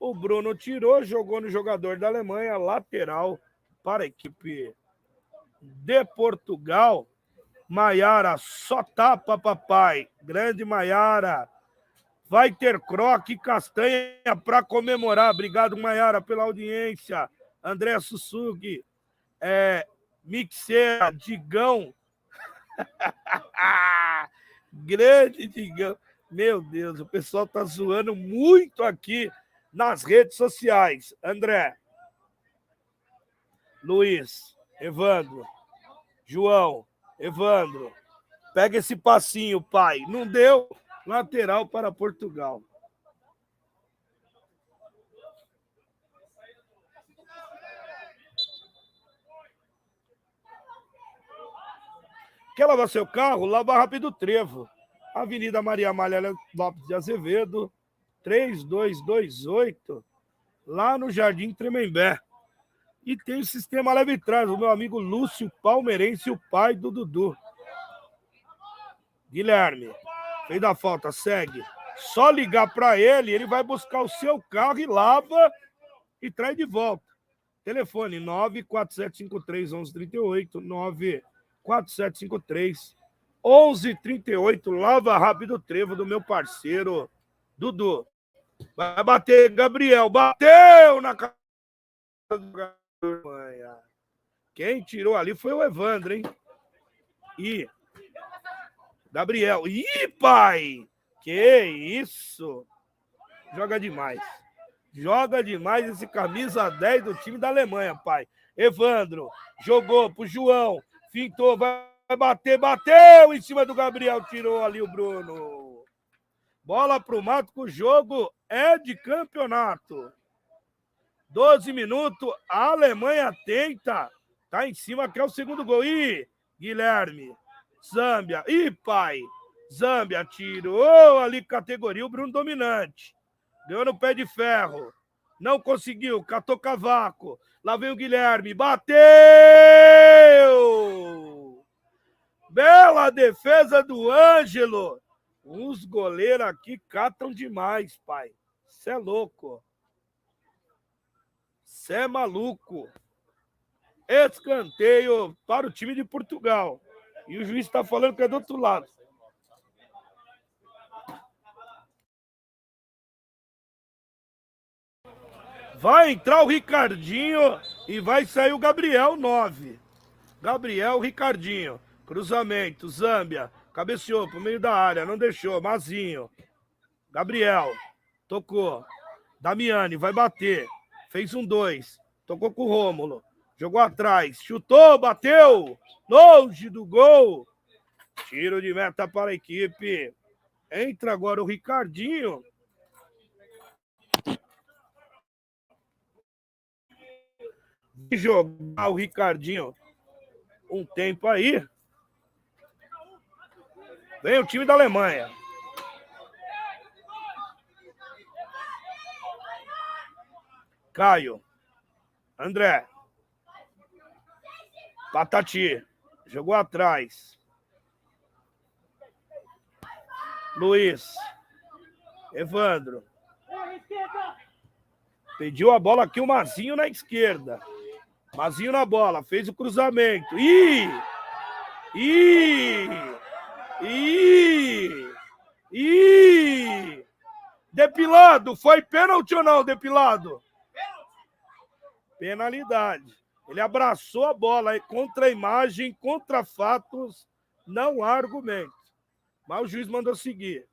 O Bruno tirou, jogou no jogador da Alemanha, lateral para a equipe de Portugal. Maiara, só tapa, papai. Grande Maiara. Vai ter croque e castanha para comemorar. Obrigado, Maiara, pela audiência. André Sussugi, é, Mixera, Digão. [laughs] Grande Digão. Meu Deus, o pessoal tá zoando muito aqui nas redes sociais. André, Luiz, Evandro, João, Evandro, pega esse passinho, pai. Não deu? Lateral para Portugal. Quer lavar seu carro? Lava rápido trevo. Avenida Maria Amália Lopes de Azevedo, 3228, lá no Jardim Tremembé. E tem o sistema leve trás, o meu amigo Lúcio Palmeirense, o pai do Dudu. Guilherme, fez da falta, segue. Só ligar para ele, ele vai buscar o seu carro e lava e traz de volta. Telefone 94753 1138 94753 1138 Lava Rápido Trevo do meu parceiro Dudu. Vai bater Gabriel, bateu na casa do quem tirou ali foi o Evandro, hein? E Gabriel. Ih, pai! Que isso! Joga demais. Joga demais esse camisa 10 do time da Alemanha, pai. Evandro jogou pro João, fintou, vai bater, bateu em cima do Gabriel, tirou ali o Bruno. Bola pro mato, que o jogo é de campeonato. 12 minutos, a Alemanha tenta. Tá em cima, que é o segundo gol. Ih, Guilherme. Zâmbia. Ih, pai. Zâmbia tirou ali categoria o Bruno Dominante. Deu no pé de ferro. Não conseguiu, catou cavaco. Lá vem o Guilherme. Bateu! Bela defesa do Ângelo. Os goleiros aqui catam demais, pai. Você é louco. Você é maluco. Escanteio para o time de Portugal. E o juiz está falando que é do outro lado. Vai entrar o Ricardinho e vai sair o Gabriel 9. Gabriel, Ricardinho. Cruzamento, Zâmbia. Cabeceou pro meio da área, não deixou. Mazinho. Gabriel. Tocou. Damiani, vai bater. Fez um dois. Tocou com o Rômulo. Jogou atrás. Chutou, bateu. Longe do gol. Tiro de meta para a equipe. Entra agora o Ricardinho. Jogar o Ricardinho um tempo aí. Vem o time da Alemanha. Caio. André. Patati. Jogou atrás. Luiz. Evandro. Pediu a bola aqui o Mazinho na esquerda. Mazinho na bola. Fez o cruzamento. Ih! Ih! Ih! Ih! Depilado. Foi pênalti ou não, depilado? Penalidade. Ele abraçou a bola contra a imagem, contra fatos, não há argumento. Mas o juiz mandou seguir.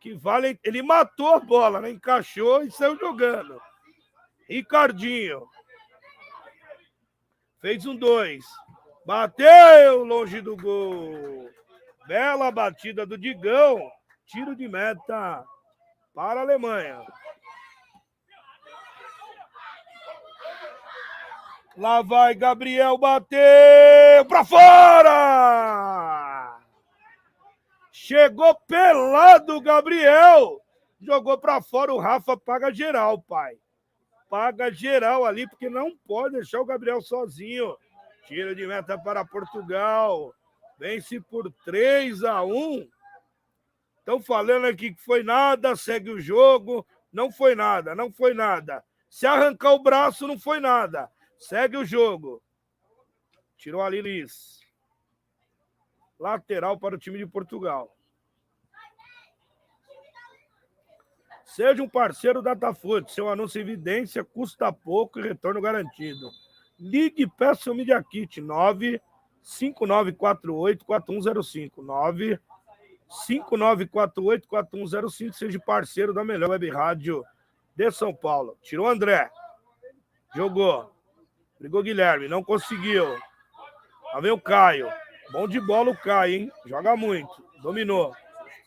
Que vale. Ele matou a bola, né? Encaixou e saiu jogando. Ricardinho. Fez um dois. Bateu longe do gol. Bela batida do Digão. Tiro de meta para a Alemanha. Lá vai Gabriel bateu para fora! Chegou pelado Gabriel. Jogou para fora o Rafa paga geral, pai. Paga geral ali porque não pode deixar o Gabriel sozinho. Tiro de meta para Portugal. Vence por 3 a 1. Estão falando aqui que foi nada, segue o jogo. Não foi nada, não foi nada. Se arrancar o braço, não foi nada. Segue o jogo. Tirou ali Liz. Lateral para o time de Portugal. Seja um parceiro da Datafoot. Seu anúncio em evidência custa pouco e retorno garantido. Ligue e peça o Media Kit 95948-4105. 95948-4105. Seja parceiro da melhor web rádio de São Paulo. Tirou André. Jogou. Brigou Guilherme, não conseguiu. Lá vem o Caio. Bom de bola o Caio, hein? Joga muito. Dominou.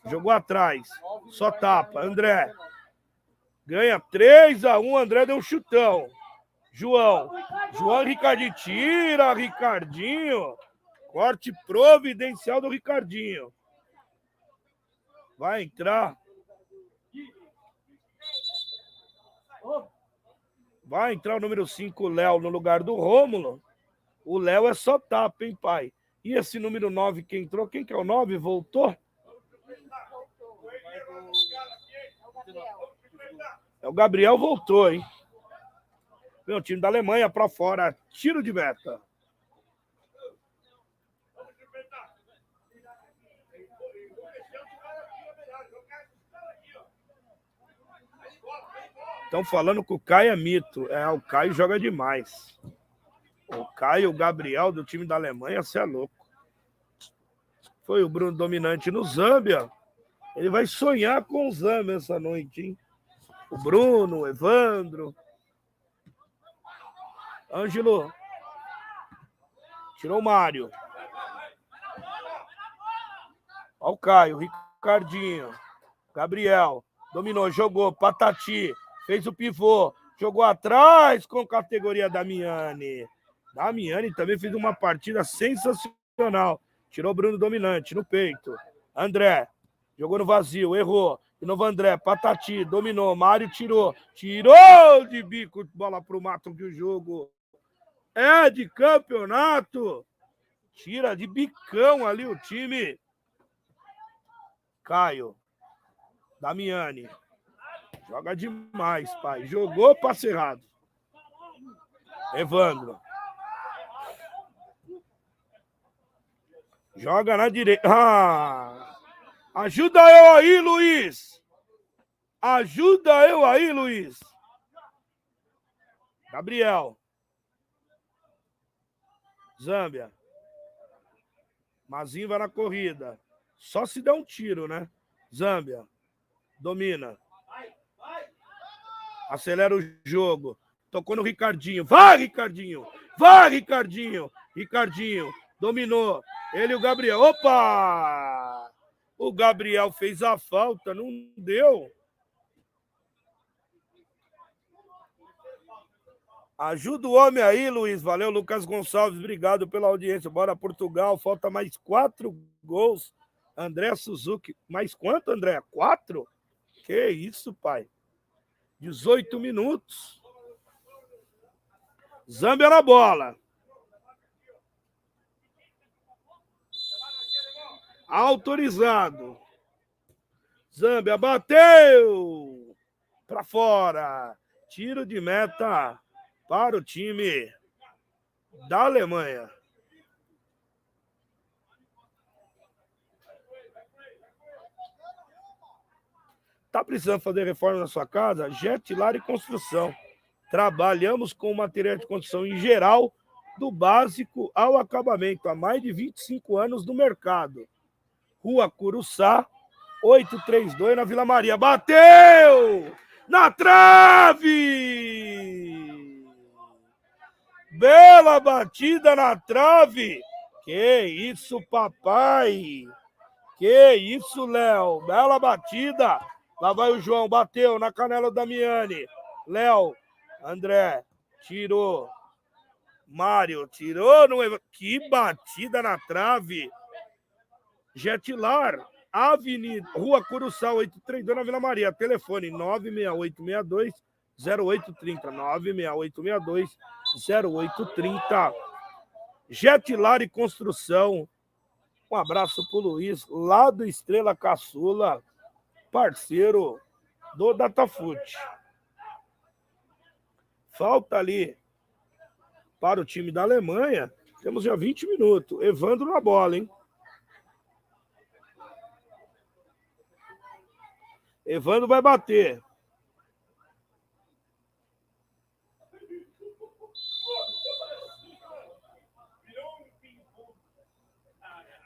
Jogou atrás. Só tapa. André. Ganha 3 a 1 André deu um chutão. João. João Ricardinho. Tira, Ricardinho. Corte providencial do Ricardinho. Vai entrar. Vai entrar o número 5, Léo, no lugar do Rômulo. O Léo é só tapa, hein, pai? E esse número 9 que entrou, quem que é o 9? Voltou? É o Gabriel voltou, hein? Meu time da Alemanha para fora, tiro de meta. Estão falando que o Caio é mito. É, o Caio joga demais. O Caio, o Gabriel do time da Alemanha, você é louco. Foi o Bruno dominante no Zâmbia. Ele vai sonhar com o Zâmbia essa noite, hein? O Bruno, o Evandro. Ângelo. Tirou o Mário. Olha o Caio, Ricardinho. Gabriel. Dominou, jogou. Patati fez o pivô, jogou atrás com categoria Damiani. Damiani também fez uma partida sensacional. Tirou Bruno dominante no peito. André jogou no vazio, errou. De novo André, Patati, dominou. Mário tirou. Tirou de bico, bola pro mato o jogo é de campeonato. Tira de bicão ali o time. Caio. Damiani. Joga demais, pai. Jogou passe errado. Evandro. Joga na direita. Ah! Ajuda eu aí, Luiz. Ajuda eu aí, Luiz. Gabriel. Zâmbia. Mazinho vai na corrida. Só se der um tiro, né? Zâmbia. Domina. Acelera o jogo. Tocou no Ricardinho. Vai, Ricardinho! Vai, Ricardinho! Ricardinho dominou. Ele e o Gabriel. Opa! O Gabriel fez a falta, não deu. Ajuda o homem aí, Luiz. Valeu, Lucas Gonçalves. Obrigado pela audiência. Bora, Portugal. Falta mais quatro gols. André Suzuki. Mais quanto, André? Quatro? Que isso, pai. 18 minutos. Zâmbia na bola. Autorizado. Zâmbia bateu para fora. Tiro de meta para o time da Alemanha. Está precisando fazer reforma na sua casa? Jetlar e Construção. Trabalhamos com material de construção em geral, do básico ao acabamento, há mais de 25 anos no mercado. Rua Curuçá, 832, na Vila Maria. Bateu! Na trave! Bela batida na trave! Que isso, papai! Que isso, Léo. Bela batida. Lá vai o João. Bateu na canela da Damiani. Léo. André. Tirou. Mário. Tirou. No... Que batida na trave. Jetlar. Avenida. Rua Curuçal, 832 na Vila Maria. Telefone 96862 0830. 96862 0830. Jetlar e Construção. Um abraço pro Luiz, lá do Estrela Caçula, parceiro do Datafoot. Falta ali para o time da Alemanha. Temos já 20 minutos. Evandro na bola, hein? Evandro vai bater.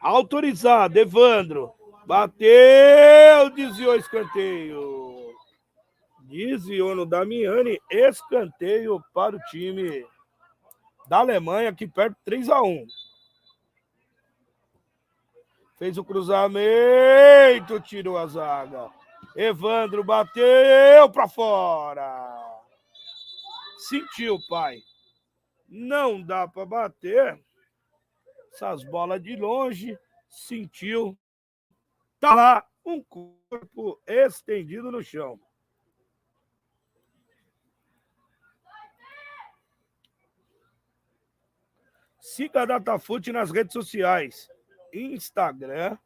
Autorizado, Evandro. Bateu, desviou escanteio. Desviou no Damiani, escanteio para o time da Alemanha, que perde 3 a 1 Fez o cruzamento, tirou a zaga. Evandro bateu para fora. Sentiu, pai. Não dá para bater essas bolas de longe, sentiu, tá lá um corpo estendido no chão. Siga a Datafute nas redes sociais, Instagram,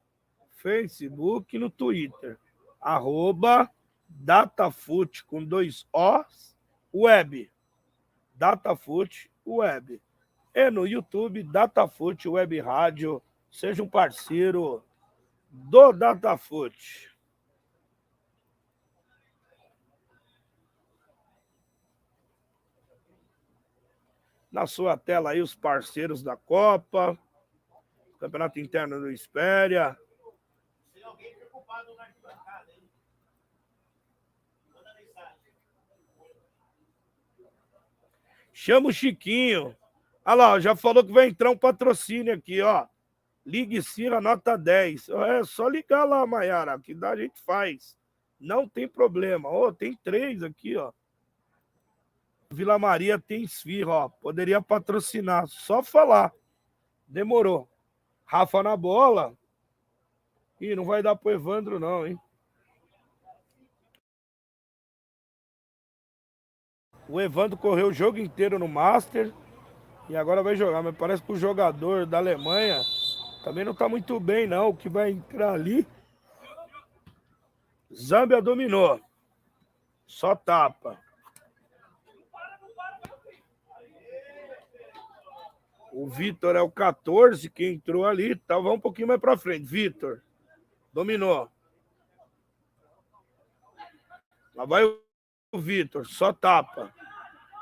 Facebook e no Twitter. Arroba Datafute com dois Os, web. Datafute web e no YouTube, Datafoot Web Rádio. Seja um parceiro do Datafoot. Na sua tela aí os parceiros da Copa, Campeonato Interno do Espéria. Se alguém preocupado na arquibancada, hein? Manda mensagem. Chama o Chiquinho. Olha lá, já falou que vai entrar um patrocínio aqui, ó. Ligue Cira, nota 10. É só ligar lá, Maiara, que dá a gente faz. Não tem problema. Oh, tem três aqui, ó. Vila Maria tem esfirra, ó. Poderia patrocinar, só falar. Demorou. Rafa na bola. Ih, não vai dar pro Evandro, não, hein? O Evandro correu o jogo inteiro no Master e agora vai jogar. Mas parece que o jogador da Alemanha também não está muito bem, não. O que vai entrar ali. Zâmbia dominou. Só tapa. O Vitor é o 14 que entrou ali. Então vamos um pouquinho mais para frente. Vitor. Dominou. Lá vai o Vitor. Só tapa.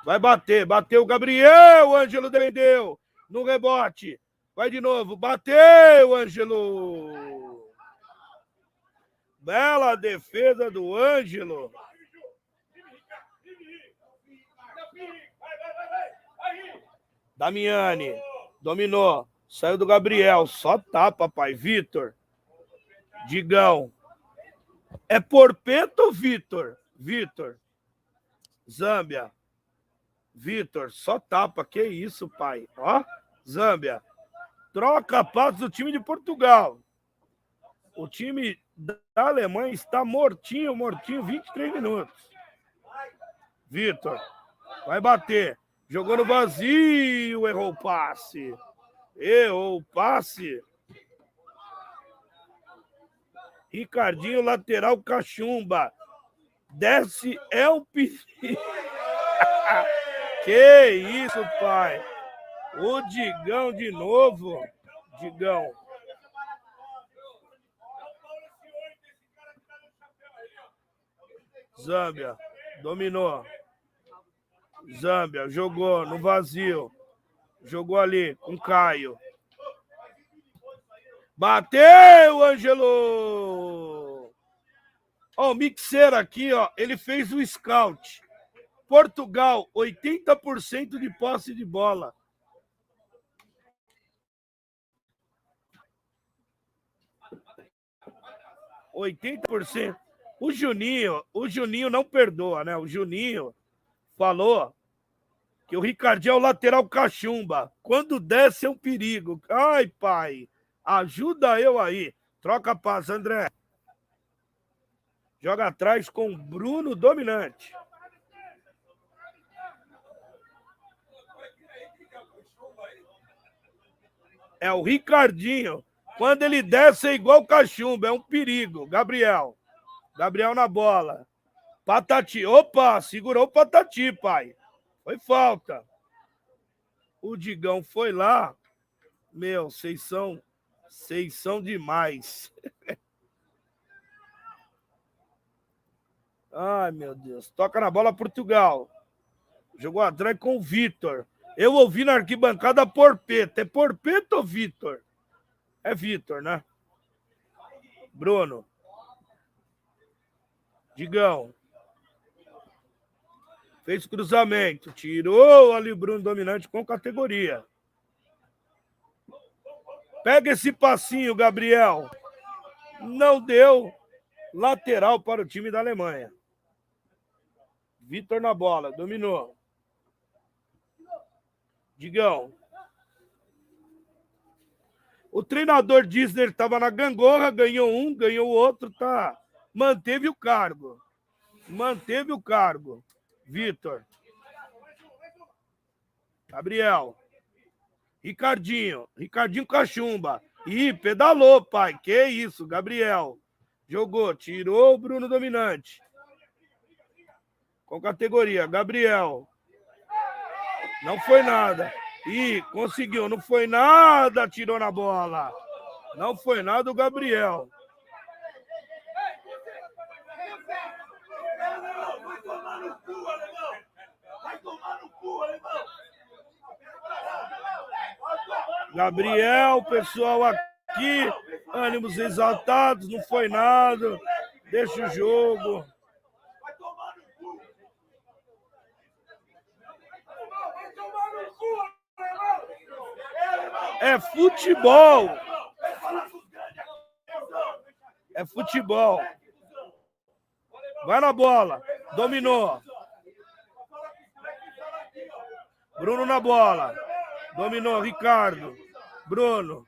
Vai bater, bateu o Gabriel, o Ângelo defendeu no rebote. Vai de novo, bateu, Ângelo. Bela defesa do Ângelo. Damiani, dominou. Saiu do Gabriel, só tá, papai. Vitor. Digão. É porpeta ou Vitor? Vitor. Zâmbia. Vitor, só tapa. Que isso, pai? Ó, Zâmbia. Troca passos do time de Portugal. O time da Alemanha está mortinho, mortinho, 23 minutos. Vitor, vai bater. Jogou no vazio, errou o passe. Errou o passe. Ricardinho, lateral, cachumba. Desce, é o perigo. [laughs] Que isso, pai. O Digão de novo. Digão. Zâmbia. Dominou. Zâmbia. Jogou no vazio. Jogou ali com Caio. Bateu, Ângelo! Ó, o Mixer aqui, ó, ele fez o scout. Portugal, 80% de posse de bola. 80%. O Juninho, o Juninho não perdoa, né? O Juninho falou que o Ricardinho é o lateral cachumba. Quando desce é um perigo. Ai, pai, ajuda eu aí. Troca paz, André. Joga atrás com Bruno dominante. É o Ricardinho. Quando ele desce é igual cachumba, é um perigo. Gabriel. Gabriel na bola. Patati. Opa, segurou o Patati, pai. Foi falta. O Digão foi lá. Meu, vocês são. Vocês são demais. [laughs] Ai, meu Deus. Toca na bola Portugal. Jogou atrás com o Vitor. Eu ouvi na arquibancada Porpeta. É Porpeta ou Vitor? É Vitor, né? Bruno. Digão. Fez cruzamento. Tirou ali o Bruno dominante com categoria. Pega esse passinho, Gabriel. Não deu. Lateral para o time da Alemanha. Vitor na bola. Dominou. Digão. O treinador Disney estava na gangorra, ganhou um, ganhou o outro, tá? Manteve o cargo. Manteve o cargo. Vitor. Gabriel. Ricardinho. Ricardinho Cachumba. Ih, pedalou, pai. Que isso, Gabriel. Jogou, tirou o Bruno Dominante. Com categoria, Gabriel. Não foi nada. Ih, conseguiu, não foi nada, tirou na bola. Não foi nada o Gabriel. Gabriel, pessoal aqui, ânimos exaltados, não foi nada. Deixa o jogo. É futebol. É futebol. Vai na bola. Dominou. Bruno na bola. Dominou. Ricardo. Bruno.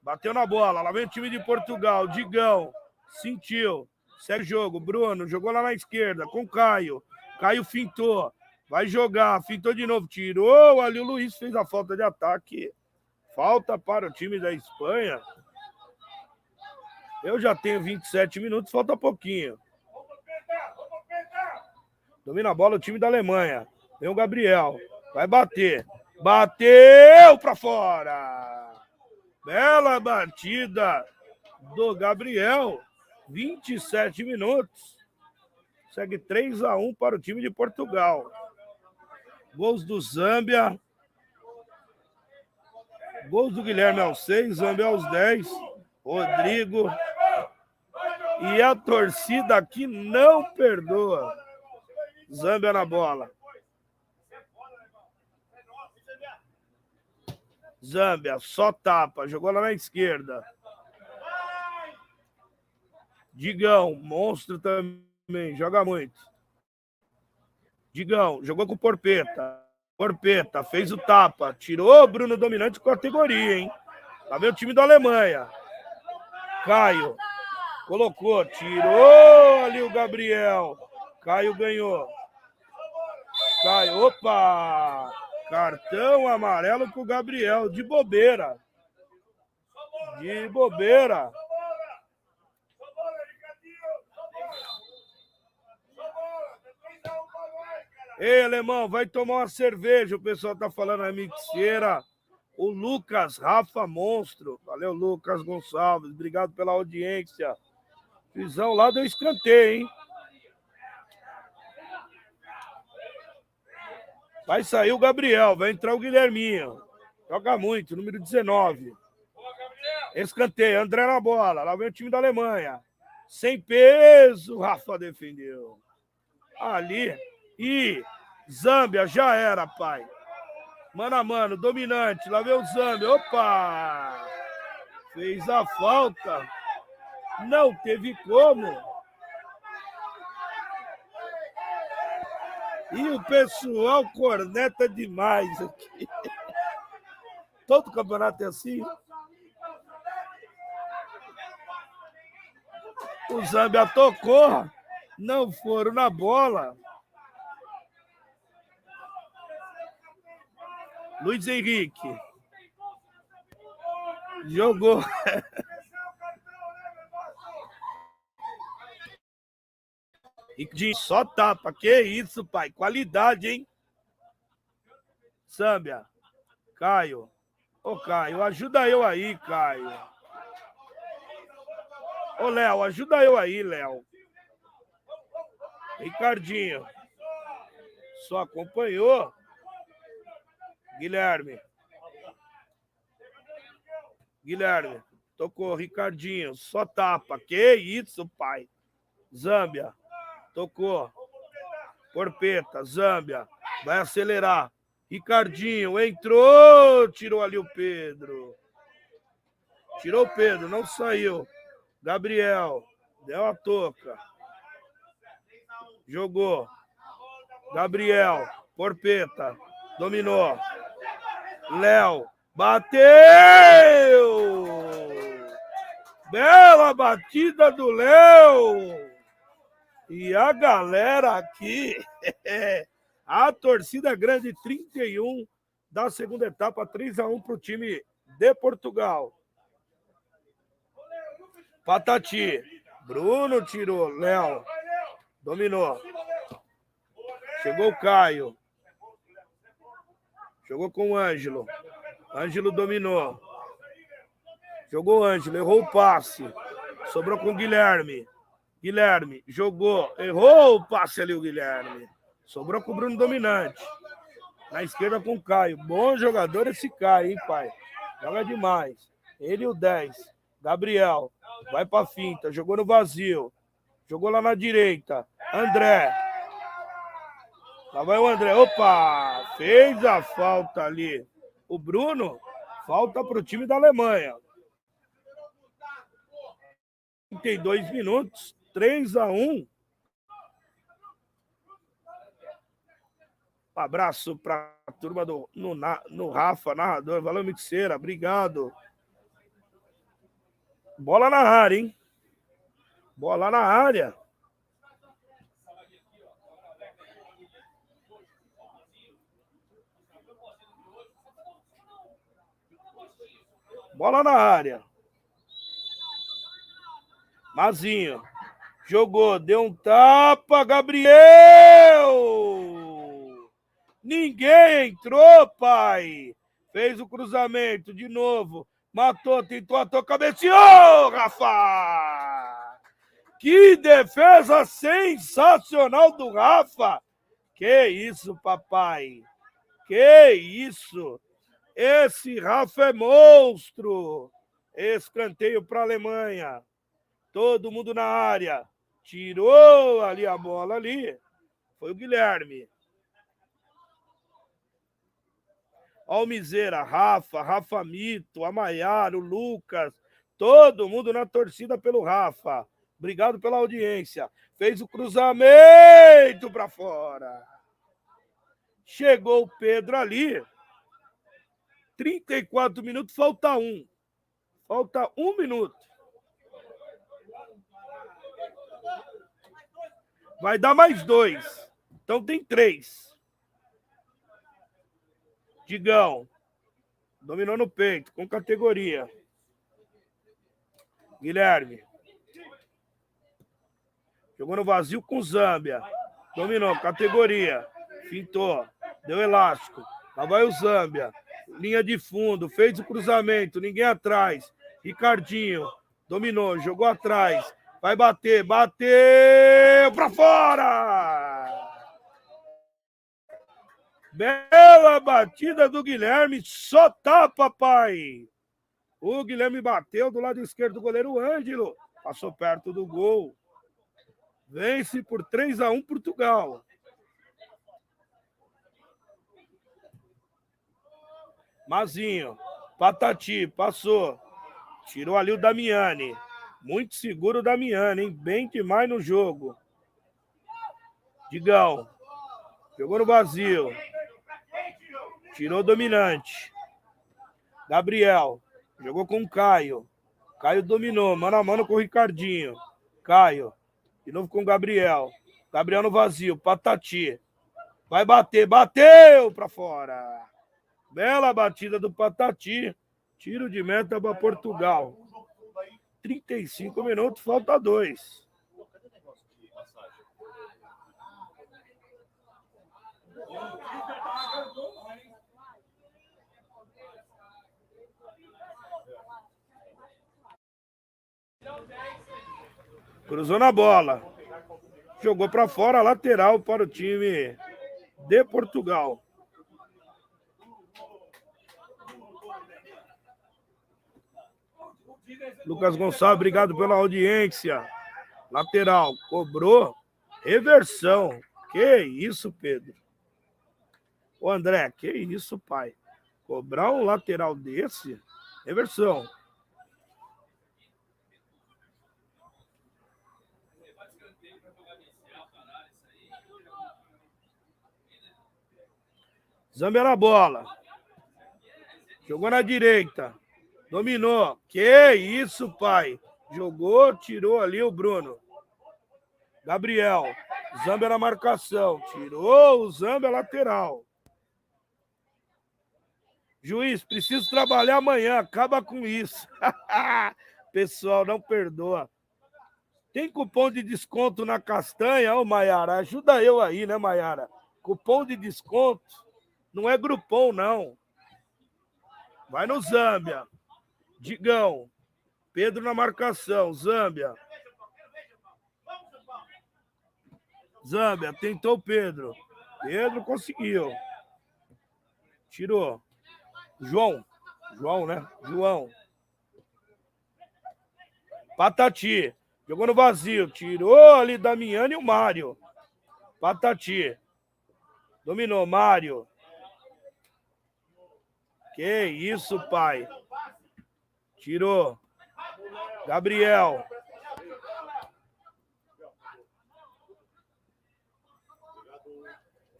Bateu na bola. Lá vem o time de Portugal. Digão. Sentiu. Segue o jogo. Bruno jogou lá na esquerda com Caio. Caio fintou. Vai jogar. Fintou de novo. Tirou ali. O Luiz fez a falta de ataque. Falta para o time da Espanha. Eu já tenho 27 minutos, falta pouquinho. Domina a bola o time da Alemanha. Vem o Gabriel. Vai bater. Bateu para fora. Bela batida do Gabriel. 27 minutos. Segue 3 a 1 para o time de Portugal. Gols do Zâmbia. Gols do Guilherme aos 6, Zambia aos 10, Rodrigo. E a torcida aqui não perdoa. Zambia na bola. Zambia, só tapa. Jogou lá na esquerda. Digão, monstro também. Joga muito. Digão, jogou com Porpeta. Corpeta, fez o tapa, tirou Bruno Dominante categoria, hein? Lá vem o time da Alemanha. Caio, colocou, tirou ali o Gabriel. Caio ganhou. Caio, opa! Cartão amarelo pro Gabriel, de bobeira. De bobeira. Ei, alemão, vai tomar uma cerveja. O pessoal tá falando a mixeira. O Lucas Rafa Monstro. Valeu, Lucas Gonçalves. Obrigado pela audiência. Visão lá deu escanteio, hein? Vai sair o Gabriel, vai entrar o Guilherminho. Joga muito, número 19. Escanteio, André na bola. Lá vem o time da Alemanha. Sem peso, Rafa defendeu. Ali e Zâmbia já era, pai. Mano a mano, dominante. Lá veio o Zâmbia. Opa! Fez a falta. Não teve como. E o pessoal corneta demais aqui. Todo campeonato é assim. O Zambia tocou, não foram na bola. Luiz Henrique. Jogou. E só tapa. Que isso, pai. Qualidade, hein? Sâmbia. Caio. Ô, Caio, ajuda eu aí, Caio. Ô, Léo, ajuda eu aí, Léo. Ricardinho. Só acompanhou. Guilherme. Guilherme. Tocou, Ricardinho. Só tapa. Que isso, pai. Zâmbia. Tocou. Porpeta. Zâmbia. Vai acelerar. Ricardinho entrou. Tirou ali o Pedro. Tirou o Pedro. Não saiu. Gabriel. Deu a toca. Jogou. Gabriel. Porpeta. Dominou. Léo. Bateu! Bela batida do Léo! E a galera aqui, [laughs] a torcida grande 31 da segunda etapa, 3 a 1 para o time de Portugal. Patati, Bruno tirou, Léo dominou. Chegou o Caio. Jogou com o Ângelo. Ângelo dominou. Jogou o Ângelo, errou o passe. Sobrou com o Guilherme. Guilherme jogou, errou o passe ali o Guilherme. Sobrou com o Bruno Dominante. Na esquerda com o Caio. Bom jogador esse Caio, hein, pai? Joga demais. Ele o 10. Gabriel. Vai pra finta. Jogou no vazio. Jogou lá na direita. André. Lá vai o André. Opa! Fez a falta ali. O Bruno. Falta para o time da Alemanha. 32 minutos. 3 a 1 Um abraço para a turma do no, no Rafa, narrador. Valeu, Mixeira. Obrigado. Bola na área, hein? Bola na área. Bola na área. Mazinho. Jogou, deu um tapa, Gabriel! Ninguém entrou, pai! Fez o cruzamento de novo. Matou, tentou, atou, cabeceou, Rafa! Que defesa sensacional do Rafa! Que isso, papai! Que isso! Esse Rafa é monstro! Escanteio para a Alemanha. Todo mundo na área. Tirou ali a bola ali. Foi o Guilherme. Almizeira, Rafa, Rafa Mito, Amaiar, o Lucas, todo mundo na torcida pelo Rafa. Obrigado pela audiência. Fez o cruzamento para fora. Chegou o Pedro ali. 34 minutos, falta um. Falta um minuto. Vai dar mais dois. Então tem três. Digão. Dominou no peito, com categoria. Guilherme. Jogou no vazio com Zâmbia. Dominou, categoria. Fintou. Deu elástico. Lá vai o Zâmbia. Linha de fundo. Fez o cruzamento. Ninguém atrás. Ricardinho. Dominou. Jogou atrás. Vai bater, bateu para fora! Bela batida do Guilherme, só tapa, pai! O Guilherme bateu do lado esquerdo do goleiro Ângelo, passou perto do gol. Vence por 3 a 1 Portugal. Mazinho, Patati, passou. Tirou ali o Damiani. Muito seguro o Damiano, hein? Bem demais no jogo. Digão. Jogou no vazio. Tirou dominante. Gabriel. Jogou com o Caio. Caio dominou. Mano a mano com o Ricardinho. Caio. De novo com o Gabriel. Gabriel no vazio. Patati. Vai bater. Bateu para fora. Bela batida do Patati. Tiro de meta para Portugal. 35 minutos, falta dois. Cruzou na bola. Jogou para fora, lateral para o time de Portugal. Lucas Gonçalves, obrigado pela audiência. Lateral, cobrou. Reversão. Que isso, Pedro? Ô André, que isso, pai? Cobrar um lateral desse? Reversão. Zambia na bola. Jogou na direita. Dominou. Que isso, pai? Jogou, tirou ali o Bruno. Gabriel. Zambia na marcação. Tirou o Zambia lateral. Juiz, preciso trabalhar amanhã. Acaba com isso. [laughs] Pessoal, não perdoa. Tem cupom de desconto na castanha, ô Maiara? Ajuda eu aí, né, Maiara? Cupom de desconto. Não é grupom, não. Vai no Zâmbia. Digão. Pedro na marcação. Zâmbia. Zâmbia. Tentou o Pedro. Pedro conseguiu. Tirou. João. João, né? João. Patati. Jogou no vazio. Tirou ali Damiano e o Mário. Patati. Dominou. Mário. Que isso, pai. Tirou. Gabriel.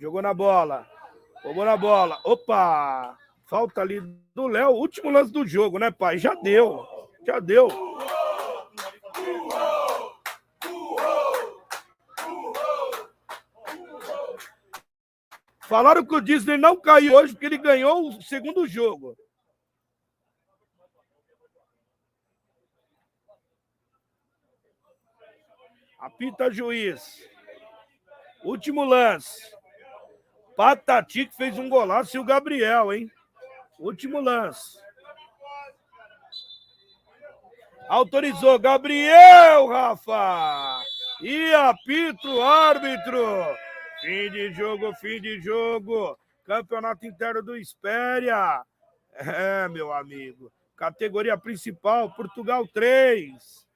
Jogou na bola. Jogou na bola. Opa! Falta ali do Léo. Último lance do jogo, né, pai? Já deu. Já deu. Falaram que o Disney não caiu hoje porque ele ganhou o segundo jogo. Apita juiz. Último lance. Patati que fez um golaço e o Gabriel, hein? Último lance. Autorizou Gabriel, Rafa. E apita o árbitro. Fim de jogo, fim de jogo. Campeonato interno do Espéria. É, meu amigo. Categoria principal, Portugal 3.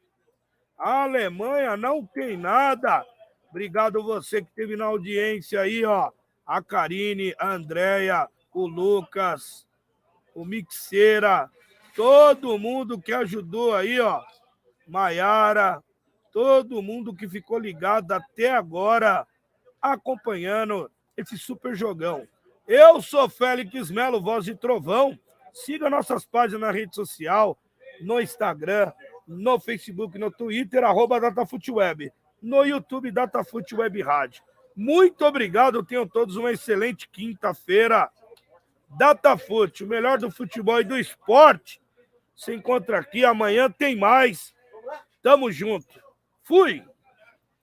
A Alemanha não tem nada. Obrigado você que esteve na audiência aí, ó. A Karine, a Andréia, o Lucas, o Mixeira, todo mundo que ajudou aí, ó. Maiara, todo mundo que ficou ligado até agora acompanhando esse super jogão. Eu sou Félix Melo, voz de trovão. Siga nossas páginas na rede social, no Instagram, no Facebook, no Twitter, arroba DataFootWeb, no YouTube DataFootWeb Rádio. Muito obrigado, tenham todos uma excelente quinta-feira. DataFoot, o melhor do futebol e do esporte. Se encontra aqui, amanhã tem mais. Tamo junto. Fui!